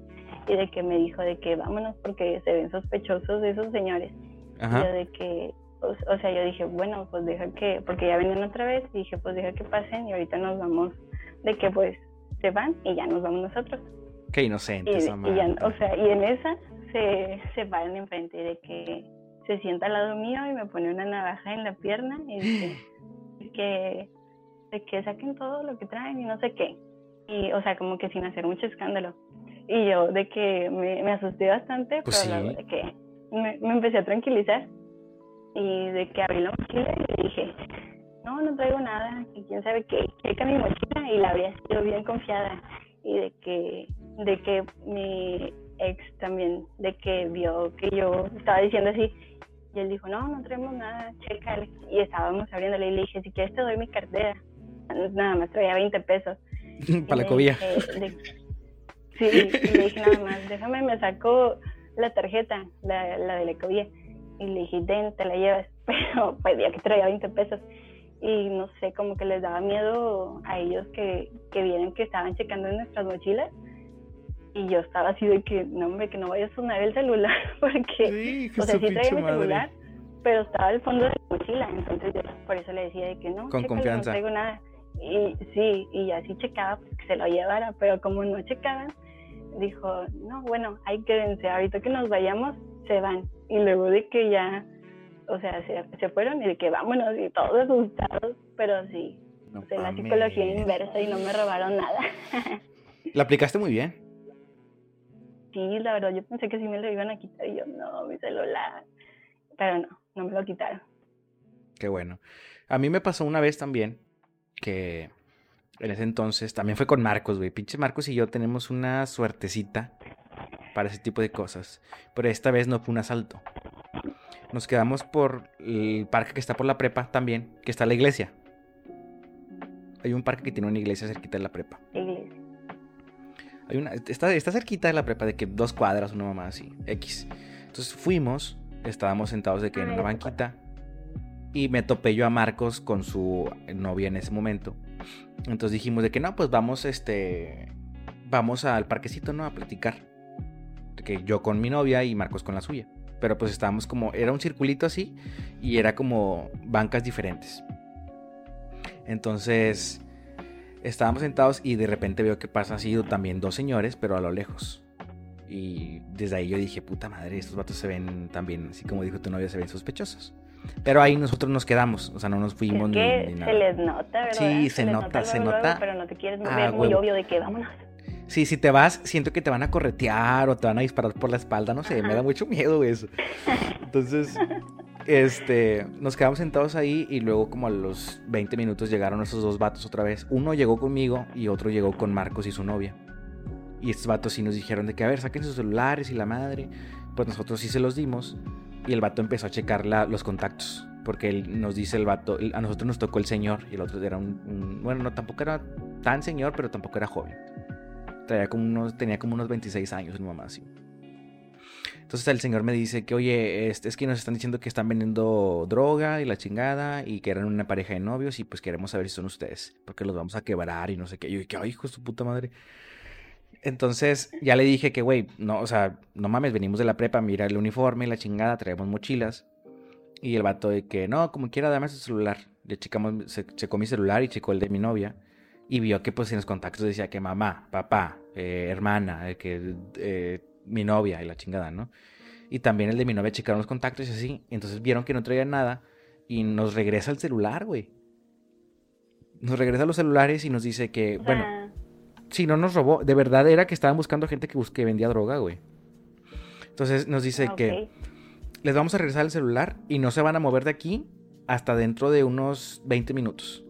Y de que me dijo de que vámonos porque se ven sospechosos de esos señores. Yo de que, o, sea, yo dije, bueno, pues deja que, porque ya venían otra vez, y dije, pues deja que pasen y ahorita nos vamos, de que pues se van y ya nos vamos nosotros. Qué inocente y, y o sea, y en esa se, se paran enfrente de que se sienta al lado mío y me pone una navaja en la pierna y dice que, de que saquen todo lo que traen y no sé qué. Y, o sea, como que sin hacer mucho escándalo. Y yo de que me, me asusté bastante, pues pero luego de que me, me, empecé a tranquilizar. Y de que abrí la mochila y le dije, no, no traigo nada, y quién sabe qué, checa mi mochila y la había sido bien confiada. Y de que, de que mi ex también, de que vio que yo estaba diciendo así, y él dijo, no, no traemos nada, checa. Y estábamos abriéndole y le dije, si quieres te doy mi cartera. Nada más traía 20 pesos. Para la cobija. Sí, y le dije nada más, déjame, me sacó la tarjeta, la, la de la ecovía. Y le dije, den, te la llevas. Pero pues ya que traía 20 pesos. Y no sé, como que les daba miedo a ellos que, que vieran que estaban checando en nuestras mochilas y yo estaba así de que, no hombre, que no vaya a sonar el celular, porque, o sea, sí traía mi celular, pero estaba al fondo de la mochila, entonces yo por eso le decía de que no, Con confianza. no traigo nada. Y sí, y así checaba, pues, que se lo llevara, pero como no checaban, dijo, no, bueno, hay quédense, ahorita que nos vayamos, se van. Y luego de que ya, o sea, se, se fueron y de que vámonos y todos asustados, pero sí, no, la psicología inversa y no me robaron nada. La aplicaste muy bien. Sí, la verdad, yo pensé que sí me lo iban a quitar y yo, no, mi celular. Pero no, no me lo quitaron. Qué bueno. A mí me pasó una vez también que en ese entonces también fue con Marcos, güey. Pinche Marcos y yo tenemos una suertecita para ese tipo de cosas. Pero esta vez no fue un asalto. Nos quedamos por el parque que está por la prepa también, que está la iglesia. Hay un parque que tiene una iglesia cerquita de la prepa. Iglesia. Hay una, está, está cerquita de la prepa, de que dos cuadras, una mamá así, X. Entonces fuimos, estábamos sentados de que en una banquita. Y me topé yo a Marcos con su novia en ese momento. Entonces dijimos de que no, pues vamos, este, vamos al parquecito, ¿no? A platicar. Que yo con mi novia y Marcos con la suya. Pero pues estábamos como, era un circulito así y era como bancas diferentes. Entonces, estábamos sentados y de repente veo que pasa así también dos señores, pero a lo lejos. Y desde ahí yo dije, puta madre, estos vatos se ven también, así como dijo tu novia, se ven sospechosos. Pero ahí nosotros nos quedamos, o sea, no nos fuimos es que Se les nota, ¿verdad? Sí, se, nota, se nota. pero no te quieres ah, muy obvio de que vámonos. Sí, si te vas, siento que te van a corretear o te van a disparar por la espalda, no sé, me da mucho miedo eso. Entonces, este, nos quedamos sentados ahí y luego como a los 20 minutos llegaron esos dos vatos otra vez. Uno llegó conmigo y otro llegó con Marcos y su novia. Y estos vatos sí nos dijeron de que, a ver, saquen sus celulares y la madre. Pues nosotros sí se los dimos. Y el vato empezó a checar los contactos. Porque él nos dice el vato, a nosotros nos tocó el señor y el otro era un, bueno, no, tampoco era tan señor, pero tampoco era joven. Traía como unos, tenía como unos 26 años, una mamá así. Entonces el señor me dice que, oye, este, es que nos están diciendo que están vendiendo droga y la chingada y que eran una pareja de novios y pues queremos saber si son ustedes, porque los vamos a quebrar y no sé qué. Y yo dije, ay, hijo de su puta madre. Entonces ya le dije que, güey, no, o sea, no mames, venimos de la prepa, mira el uniforme, la chingada, traemos mochilas. Y el vato de que, no, como quiera, dame su celular. Le checamos, se checó mi celular y checó el de mi novia. Y vio que pues en los contactos decía que mamá, papá, eh, hermana, que eh, mi novia y la chingada, ¿no? Y también el de mi novia checaron los contactos y así. Entonces vieron que no traía nada y nos regresa el celular, güey. Nos regresa los celulares y nos dice que, bueno, si no nos robó. De verdad era que estaban buscando gente que, que vendía droga, güey. Entonces nos dice que les vamos a regresar el celular y no se van a mover de aquí hasta dentro de unos 20 minutos.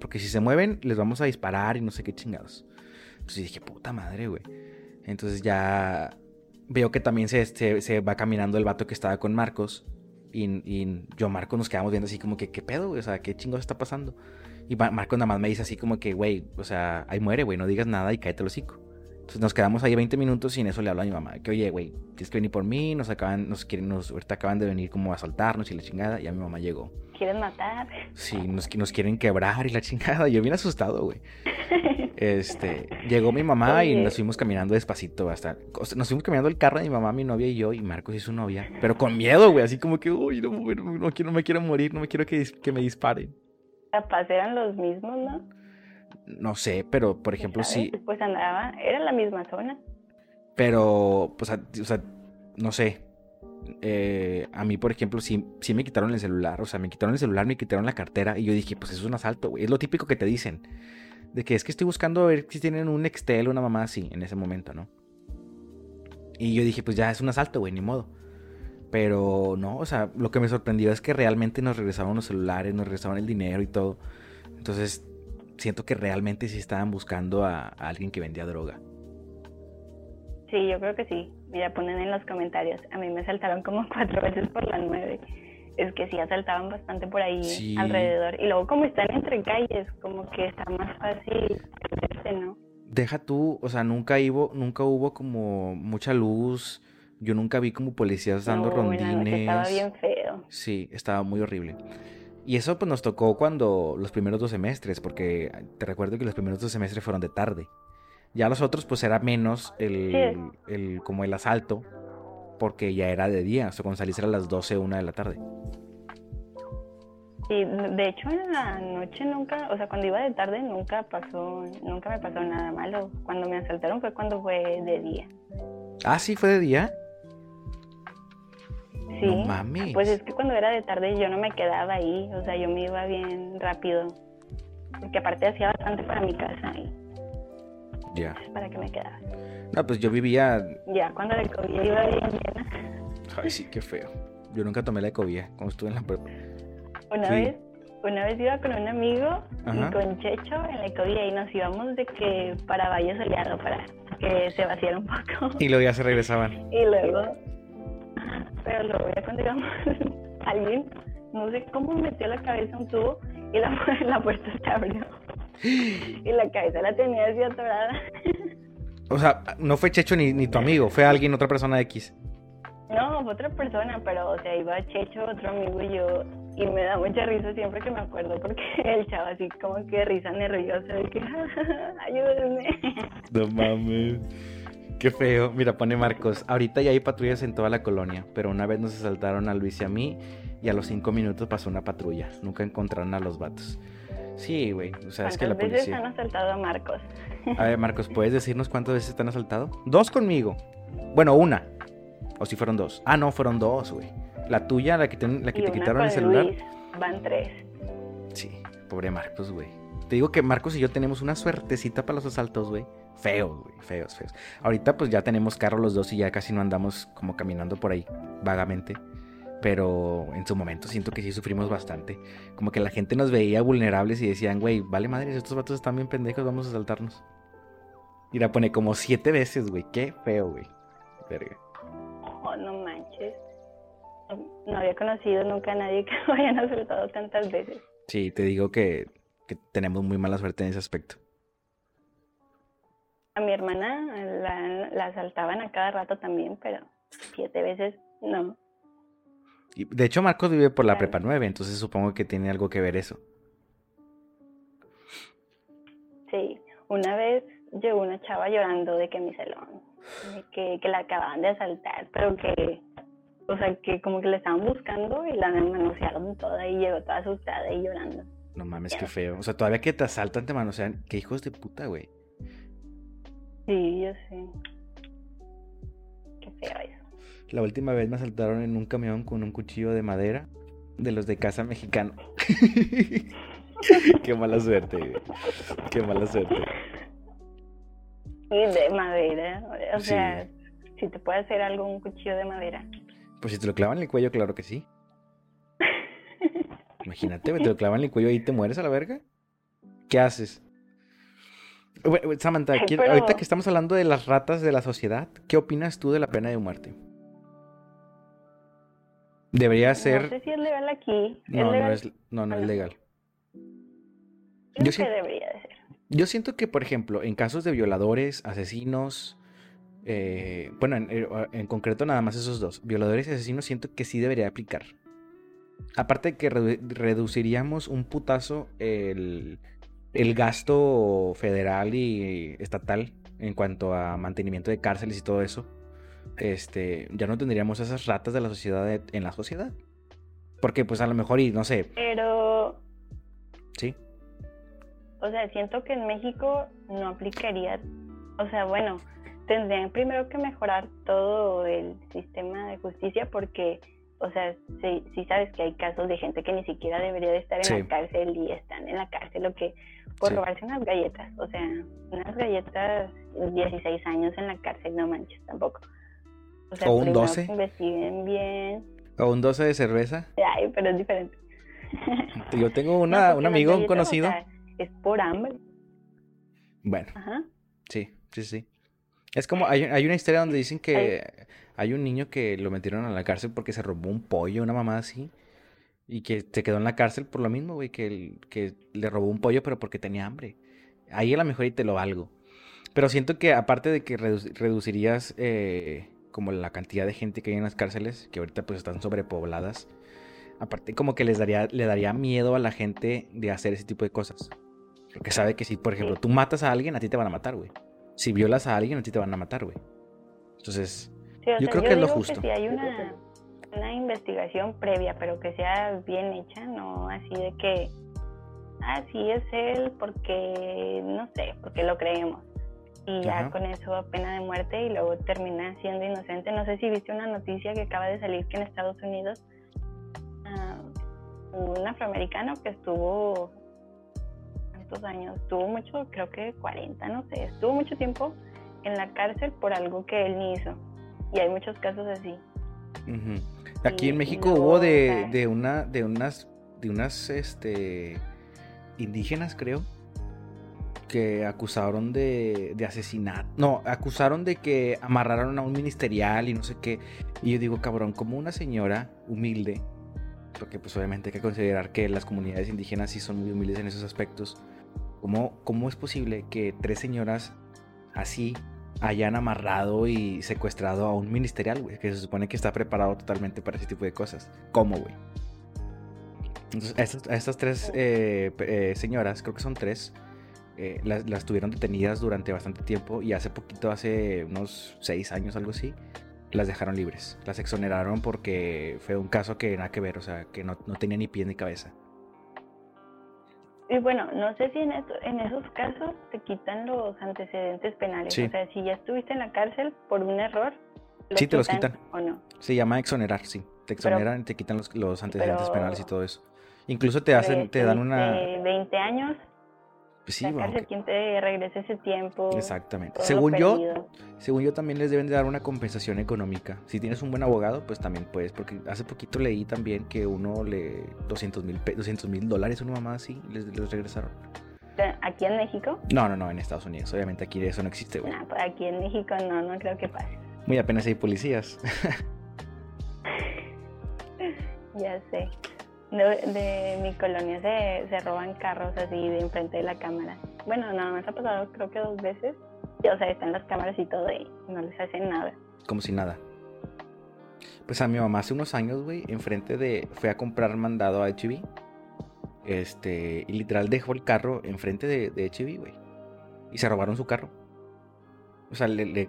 Porque si se mueven, les vamos a disparar y no sé qué chingados. Entonces dije, puta madre, güey. Entonces ya veo que también se, se, va caminando el vato que estaba con Marcos. Y, y yo, Marcos, nos quedamos viendo así como que, ¿qué pedo? O sea, ¿qué chingados está pasando? Y Marcos nada más me dice así como que, güey, o sea, ahí muere, güey, no digas nada y cállate el hocico. Entonces nos quedamos ahí 20 minutos y en eso le hablo a mi mamá, que oye, güey, tienes que venir por mí, nos acaban, nos quieren, nos, ahorita acaban de venir como a asaltarnos y la chingada, y a mi mamá llegó. ¿Quieren matar? Sí, nos, nos quieren quebrar y la chingada, yo bien asustado, güey. Este, llegó mi mamá y Oye. nos fuimos caminando despacito hasta. o sea, nos fuimos caminando el carro de mi mamá, mi novia y yo, y Marcos y su novia. Pero con miedo, güey, así como que, uy, no, no, no no me quiero morir, no me quiero que, que me disparen. Capaz eran los mismos, ¿no? No sé, pero por ejemplo, ¿Sabes? sí. Pues andaba, era la misma zona. Pero, pues, o sea, no sé. Eh, a mí, por ejemplo, sí, sí me quitaron el celular. O sea, me quitaron el celular, me quitaron la cartera. Y yo dije, pues eso es un asalto, güey. Es lo típico que te dicen. De que es que estoy buscando a ver si tienen un Nextel o una mamá así en ese momento, ¿no? Y yo dije, pues ya es un asalto, güey, ni modo. Pero no, o sea, lo que me sorprendió es que realmente nos regresaban los celulares, nos regresaban el dinero y todo. Entonces, siento que realmente sí estaban buscando a, a alguien que vendía droga. Sí, yo creo que sí. Mira, ponen en los comentarios. A mí me saltaron como cuatro veces por las nueve. Es que sí asaltaban bastante por ahí Sí. alrededor. Y luego como están entre calles, como que está más fácil perderse, ¿no? Deja tú, o sea, nunca hubo, nunca hubo como mucha luz. Yo nunca vi como policías dando No, noche estaba rondines. bien feo. Sí, estaba muy horrible. Y eso pues nos tocó cuando los primeros dos semestres, porque te recuerdo que los primeros dos semestres fueron de tarde. Ya los otros pues era menos el, el como el asalto, porque ya era de día, o sea, cuando saliste a las 12, una de la tarde. Sí, de hecho en la noche nunca, o sea, cuando iba de tarde nunca pasó, nunca me pasó nada malo. Cuando me asaltaron fue cuando fue de día. Ah, sí, fue de día. Sí. No mames. Pues es que cuando era de tarde yo no me quedaba ahí, o sea, yo me iba bien rápido. Porque aparte hacía bastante para mi casa y Ya. para que me quedaba. No, pues yo vivía. Ya cuando le cogía iba bien llena. Ay, sí, qué feo. Yo nunca tomé la ecovía cuando estuve en la prepa. Una Sí. vez, una vez iba con un amigo Ajá. y con Checho en la ecovía y nos íbamos de que para Valle Soleado para que se vaciara un poco. Y luego ya se regresaban. Y luego, pero luego ya cuando íbamos, alguien, no sé cómo metió la cabeza un tubo y la, la puerta se abrió. Y la cabeza la tenía así atorada. O sea, no fue Checho ni, ni tu amigo, fue alguien, otra persona X. No, fue otra persona, pero o sea, iba Checho, otro amigo y yo. Y me da mucha risa siempre que me acuerdo porque el chavo así como que risa nerviosa de que ayúdenme. No mames. Qué feo. Mira, pone Marcos. Ahorita ya hay patrullas en toda la colonia, pero una vez nos asaltaron a Luis y a mí y a los cinco minutos pasó una patrulla. Nunca encontraron a los vatos. Sí, güey. O sea, es que la ¿Cuántas veces han policía. asaltado a Marcos? A ver, Marcos, ¿puedes decirnos cuántas veces te han asaltado? Dos conmigo. Bueno, una. O si fueron dos. Ah, no, fueron dos, güey. La tuya, la que te, la que y te una quitaron el celular. Luis, van tres. Sí, pobre Marcos, güey. Te digo que Marcos y yo tenemos una suertecita para los asaltos, güey. Feos, güey, feos, feos. Ahorita pues ya tenemos carro los dos y ya casi no andamos como caminando por ahí, vagamente. Pero en su momento siento que sí sufrimos bastante. Como que la gente nos veía vulnerables y decían, güey, vale madres, estos vatos están bien pendejos, vamos a asaltarnos. Y la pone como siete veces, güey. Qué feo, güey. Verga. Oh, no manches. No, no había conocido nunca a nadie que lo hayan asaltado tantas veces. Sí, te digo que, que tenemos muy mala suerte en ese aspecto. A mi hermana la, la asaltaban a cada rato también, pero siete veces no. Y, de hecho, Marcos vive por la Claro. prepa 9, entonces supongo que tiene algo que ver eso. Sí, una vez llegó una chava llorando de que mi salón, de que, que la acababan de asaltar, pero que, o sea, que como que la estaban buscando y la manosearon toda y llegó toda asustada y llorando. No mames, qué feo. O sea, todavía que te asaltan, te manosean. Qué hijos de puta, güey. Sí, yo sé. Qué feo eso. La última vez me asaltaron en un camión con un cuchillo de madera de los de casa mexicano. Qué mala suerte, güey. Qué mala suerte. Y de madera, o Sí. sea, si te puede hacer algo un cuchillo de madera. Pues si te lo clavan en el cuello, claro que sí. Imagínate, te lo clavan en el cuello y te mueres a la verga. ¿Qué haces? Samantha, pero- ahorita que estamos hablando de las ratas de la sociedad, ¿qué opinas tú de la pena de muerte? Debería ser... No sé si es legal aquí. No, no legal? es, no, no es legal. Yo sí- que debería de ser. Yo siento que, por ejemplo, en casos de violadores, asesinos, eh, bueno, en, eh, en concreto nada más esos dos, violadores y asesinos, siento que sí debería aplicar. Aparte de que redu- reduciríamos un putazo el, el gasto federal y estatal en cuanto a mantenimiento de cárceles y todo eso, este, ya no tendríamos esas ratas de la sociedad en la sociedad. Porque pues a lo mejor y no sé. Pero... Sí. O sea, siento que en México no aplicaría, o sea, bueno, tendrían primero que mejorar todo el sistema de justicia porque, o sea, si, sabes que hay casos de gente que ni siquiera debería de estar en la cárcel y están en la cárcel o que por robarse unas galletas, o sea, unas galletas 16 años en la cárcel, no manches tampoco. O, sea, un 12. investiguen bien. O un 12 de cerveza. Ay, pero es diferente. Yo tengo una, un amigo, un conocido. es por hambre. Bueno. Ajá. Sí, sí, sí. Es como, hay, hay una historia donde dicen que hay un niño que lo metieron a la cárcel porque se robó un pollo, una mamá así. Y que se quedó en la cárcel por lo mismo, güey, que, que le robó un pollo, pero porque tenía hambre. Ahí a lo mejor y te lo valgo. Pero siento que aparte de que reducirías eh, como la cantidad de gente que hay en las cárceles, que ahorita pues están sobrepobladas, aparte como que les daría, le daría miedo a la gente de hacer ese tipo de cosas. Porque sabe que si, por ejemplo, tú matas a alguien, a ti te van a matar, güey si violas a alguien, a ti te van a matar, güey. Entonces, yo creo que es lo justo. si hay una, una investigación previa, pero que sea bien hecha, no así de que, ah, sí es él porque, no sé, porque lo creemos. Y ya con eso pena de muerte y luego termina siendo inocente. No sé si viste una noticia que acaba de salir que en Estados Unidos ah, un afroamericano que estuvo años, estuvo mucho, creo que 40, no sé, estuvo mucho tiempo en la cárcel por algo que él ni hizo. Y hay muchos casos así. Aquí en México hubo de, de, una, de unas, de unas, este, indígenas, creo, que acusaron de, de asesinato. No, acusaron de que amarraron a un ministerial y no sé qué. Y yo digo, cabrón, como una señora humilde, porque pues obviamente hay que considerar que las comunidades indígenas sí son muy humildes en esos aspectos. ¿Cómo, es posible que tres señoras así hayan amarrado y secuestrado a un ministerial, güey, que se supone que está preparado totalmente para ese tipo de cosas? ¿Cómo, güey? Entonces, estas, tres eh, eh, señoras, creo que son tres, eh, las, tuvieron detenidas durante bastante tiempo y hace poquito, hace unos seis años, algo así, las dejaron libres. Las exoneraron porque fue un caso que nada que ver, o sea, que no, no tenía ni pie ni cabeza. Y bueno, no sé si en, en esos casos te quitan los antecedentes penales. O sea, si ya estuviste en la cárcel por un error, sí, te los quitan. ¿O no? Se llama exonerar, sí. Te exoneran y te quitan los, los antecedentes penales y todo eso. Incluso te hacen, te dan una... 20 años pues sí, bueno, quien te regrese ese tiempo. Exactamente. Según yo, según yo también les deben de dar una compensación económica. Si tienes un buen abogado, pues también puedes, porque hace poquito leí también que uno le 200 mil 200 mil dólares, una mamá así, les, les regresaron. ¿Aquí en México? No, no, no, en Estados Unidos. Obviamente aquí eso no existe, güey. No, pues aquí en México no, no creo que pase. Muy apenas hay policías. ya sé de, mi colonia se, se, roban carros así de enfrente de la cámara. Bueno, nada más ha pasado creo que dos veces. o sea, están las cámaras y todo y no les hacen nada. Como si nada. Pues a mi mamá hace unos años, güey, enfrente de... Fue a comprar mandado a HB. Este... Y literal dejó el carro enfrente de, de HB, güey. Y se robaron su carro. O sea, le, le,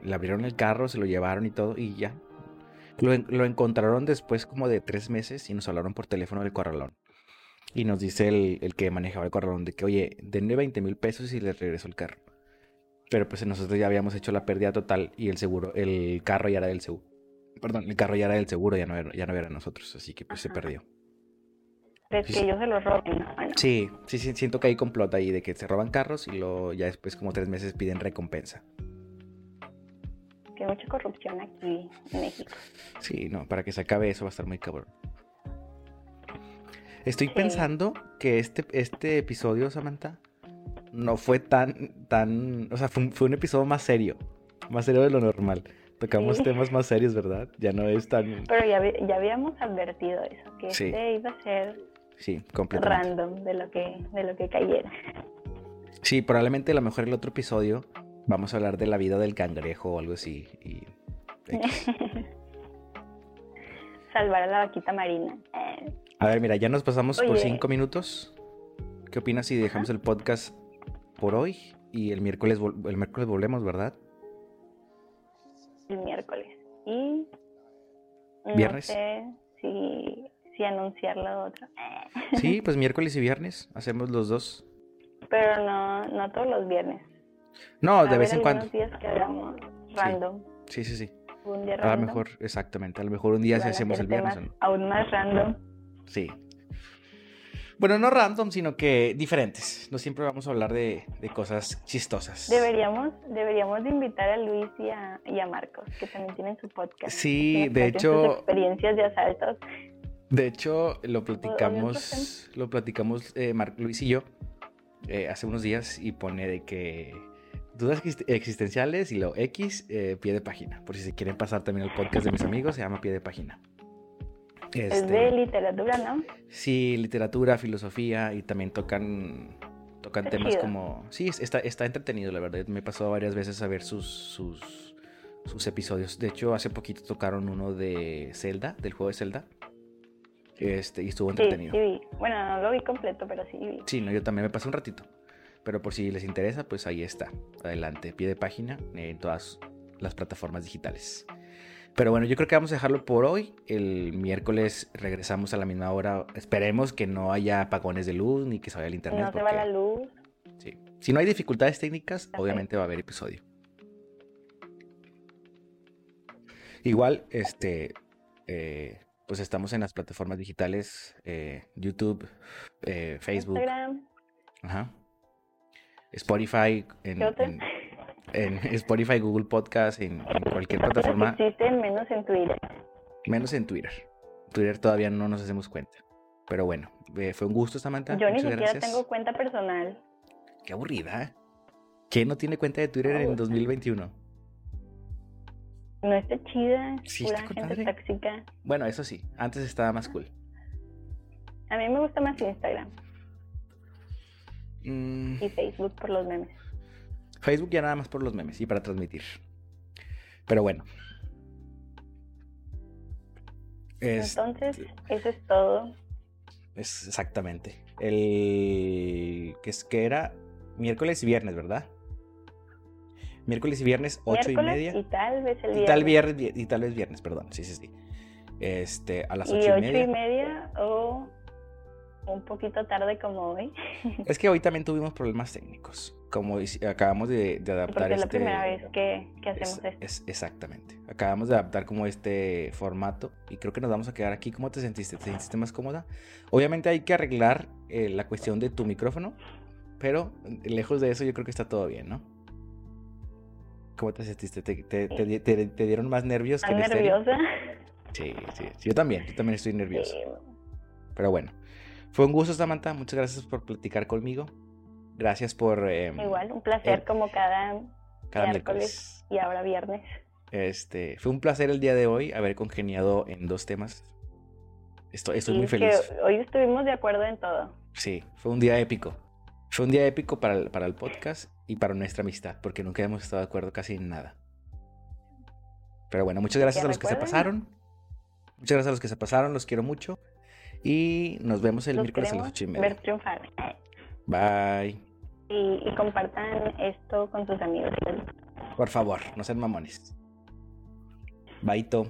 le abrieron el carro, se lo llevaron y todo y ya. Lo, encontraron después como de tres meses y nos hablaron por teléfono del corralón. Y nos dice el, que manejaba el corralón de que, oye, denle 20 mil pesos y les regreso el carro. Pero pues nosotros ya habíamos hecho la pérdida total y el seguro, el carro ya era del seguro. Perdón, el carro ya era del seguro, ya no era, ya no era nosotros, así que pues se perdió. Es que ellos se los roben. Sí, sí, sí, siento que hay complot ahí de que se roban carros y luego ya después como tres meses piden recompensa que hay mucha corrupción aquí en México. Sí, no, para que se acabe eso va a estar muy cabrón. Estoy pensando que este, este episodio, Samantha, no fue tan, tan, o sea, fue un, episodio más serio, más serio de lo normal. Tocamos temas más serios, ¿verdad? Ya no es tan... Pero ya, ya habíamos advertido eso, que este iba a ser sí, random de lo que, de lo que cayera. Sí, probablemente a lo mejor el otro episodio Vamos a hablar de la vida del cangrejo o algo así. Y... Salvar a la vaquita marina. A ver, mira, ya nos pasamos por cinco minutos. ¿Qué opinas si dejamos el podcast por hoy y el miércoles, el miércoles volvemos, verdad? El miércoles. Y no ¿Viernes? sé si, si anunciar la otra. Sí, pues miércoles y viernes hacemos los dos. Pero no, no todos los viernes. No, de vez en cuando. días que hagamos random. Sí, sí, sí. Un día A lo random. mejor, exactamente. A lo mejor un día a hacemos el viernes. Aún más random. Sí. Bueno, no random, sino que diferentes. No siempre vamos a hablar de, de cosas chistosas. Deberíamos, deberíamos de invitar a Luis y a, y a Marcos, que también tienen su podcast. Sí, de sus hecho, experiencias de asaltos. de hecho, lo platicamos, lo platicamos eh, Mar- Luis y yo eh, hace unos días y pone de que dudas exist- existenciales y lo X, eh, pie de página. Por si se quieren pasar también el podcast de mis amigos, se llama pie de página. Es Este, de literatura, ¿no? Sí, literatura, filosofía y también tocan tocan temas chido. como sí, es- está está entretenido, la verdad. Me pasó varias veces a ver sus sus sus episodios. De hecho, hace poquito tocaron uno de Zelda, del juego de Zelda. Este, y estuvo Sí, entretenido. sí vi. Bueno, no lo vi completo, pero sí vi. Sí, no, yo también me pasé un ratito. Pero por si les interesa, pues ahí está. Adelante, pie de página en todas las plataformas digitales. Pero bueno, yo creo que vamos a dejarlo por hoy. El miércoles regresamos a la misma hora. Esperemos que no haya apagones de luz ni que se vaya el internet. no se va la luz. sí. Si no hay dificultades técnicas, obviamente va a haber episodio. Igual, este, eh, pues estamos en las plataformas digitales, eh, YouTube, eh, Facebook, Instagram. Ajá. Spotify, en, Spotify, Google Podcast, en, en cualquier Otras plataforma, existen menos en Twitter. menos en Twitter. Twitter todavía no nos hacemos cuenta. Pero bueno, eh, fue un gusto, Samantha. Yo ni Muchas siquiera gracias. tengo cuenta personal. Qué aburrida. ¿eh? ¿Quién no tiene cuenta de Twitter en Aburrida. 2021? No está chida, Sí, pura está gente tóxica. Bueno, eso sí, antes estaba más cool. A mí me gusta más Instagram Mm, y Facebook por los memes. Facebook ya nada más por los memes y para transmitir. Pero bueno. Este, Entonces, eso es todo. Es exactamente. El que es que era miércoles y viernes, ¿verdad? Miércoles y viernes, ocho y media. y tal vez el Y viernes. tal viernes vi- y tal vez viernes, perdón. Sí, sí, sí. Este, a las y ocho y ocho media. y media o un poquito tarde como hoy. Es que hoy también tuvimos problemas técnicos. Como acabamos de, de adaptar Porque es la este. primera vez que, que hacemos es- esto. es- exactamente. Acabamos de adaptar como este formato y creo que nos vamos a quedar aquí. ¿Cómo te sentiste? ¿Te sentiste más cómoda? Obviamente hay que arreglar eh, la cuestión de tu micrófono, pero lejos de eso yo creo que está todo bien, ¿no? ¿Cómo te sentiste? ¿Te, te- te- te- te dieron más nervios que nerviosa? Sí, sí, sí, Yo también, yo también estoy nervioso. Sí. Pero bueno, fue un gusto, Samantha. Muchas gracias por platicar conmigo. Gracias por eh, Igual, un placer Eh, como cada cada miércoles. y ahora viernes. Este, fue un placer el día de hoy haber congeniado en dos temas. Estoy, estoy Y muy feliz. hoy estuvimos de acuerdo en todo. Sí, fue un día épico. Fue un día épico para el, para el podcast y para nuestra amistad, porque nunca hemos estado de acuerdo casi en nada. Pero bueno, muchas gracias a los que se recuerden. pasaron. Muchas gracias a los que se pasaron, los quiero mucho. Y nos vemos el Los miércoles a las queremos ocho y media. ver triunfar. Bye. Y, y compartan esto con sus amigos. Por favor, no sean mamones. Baito.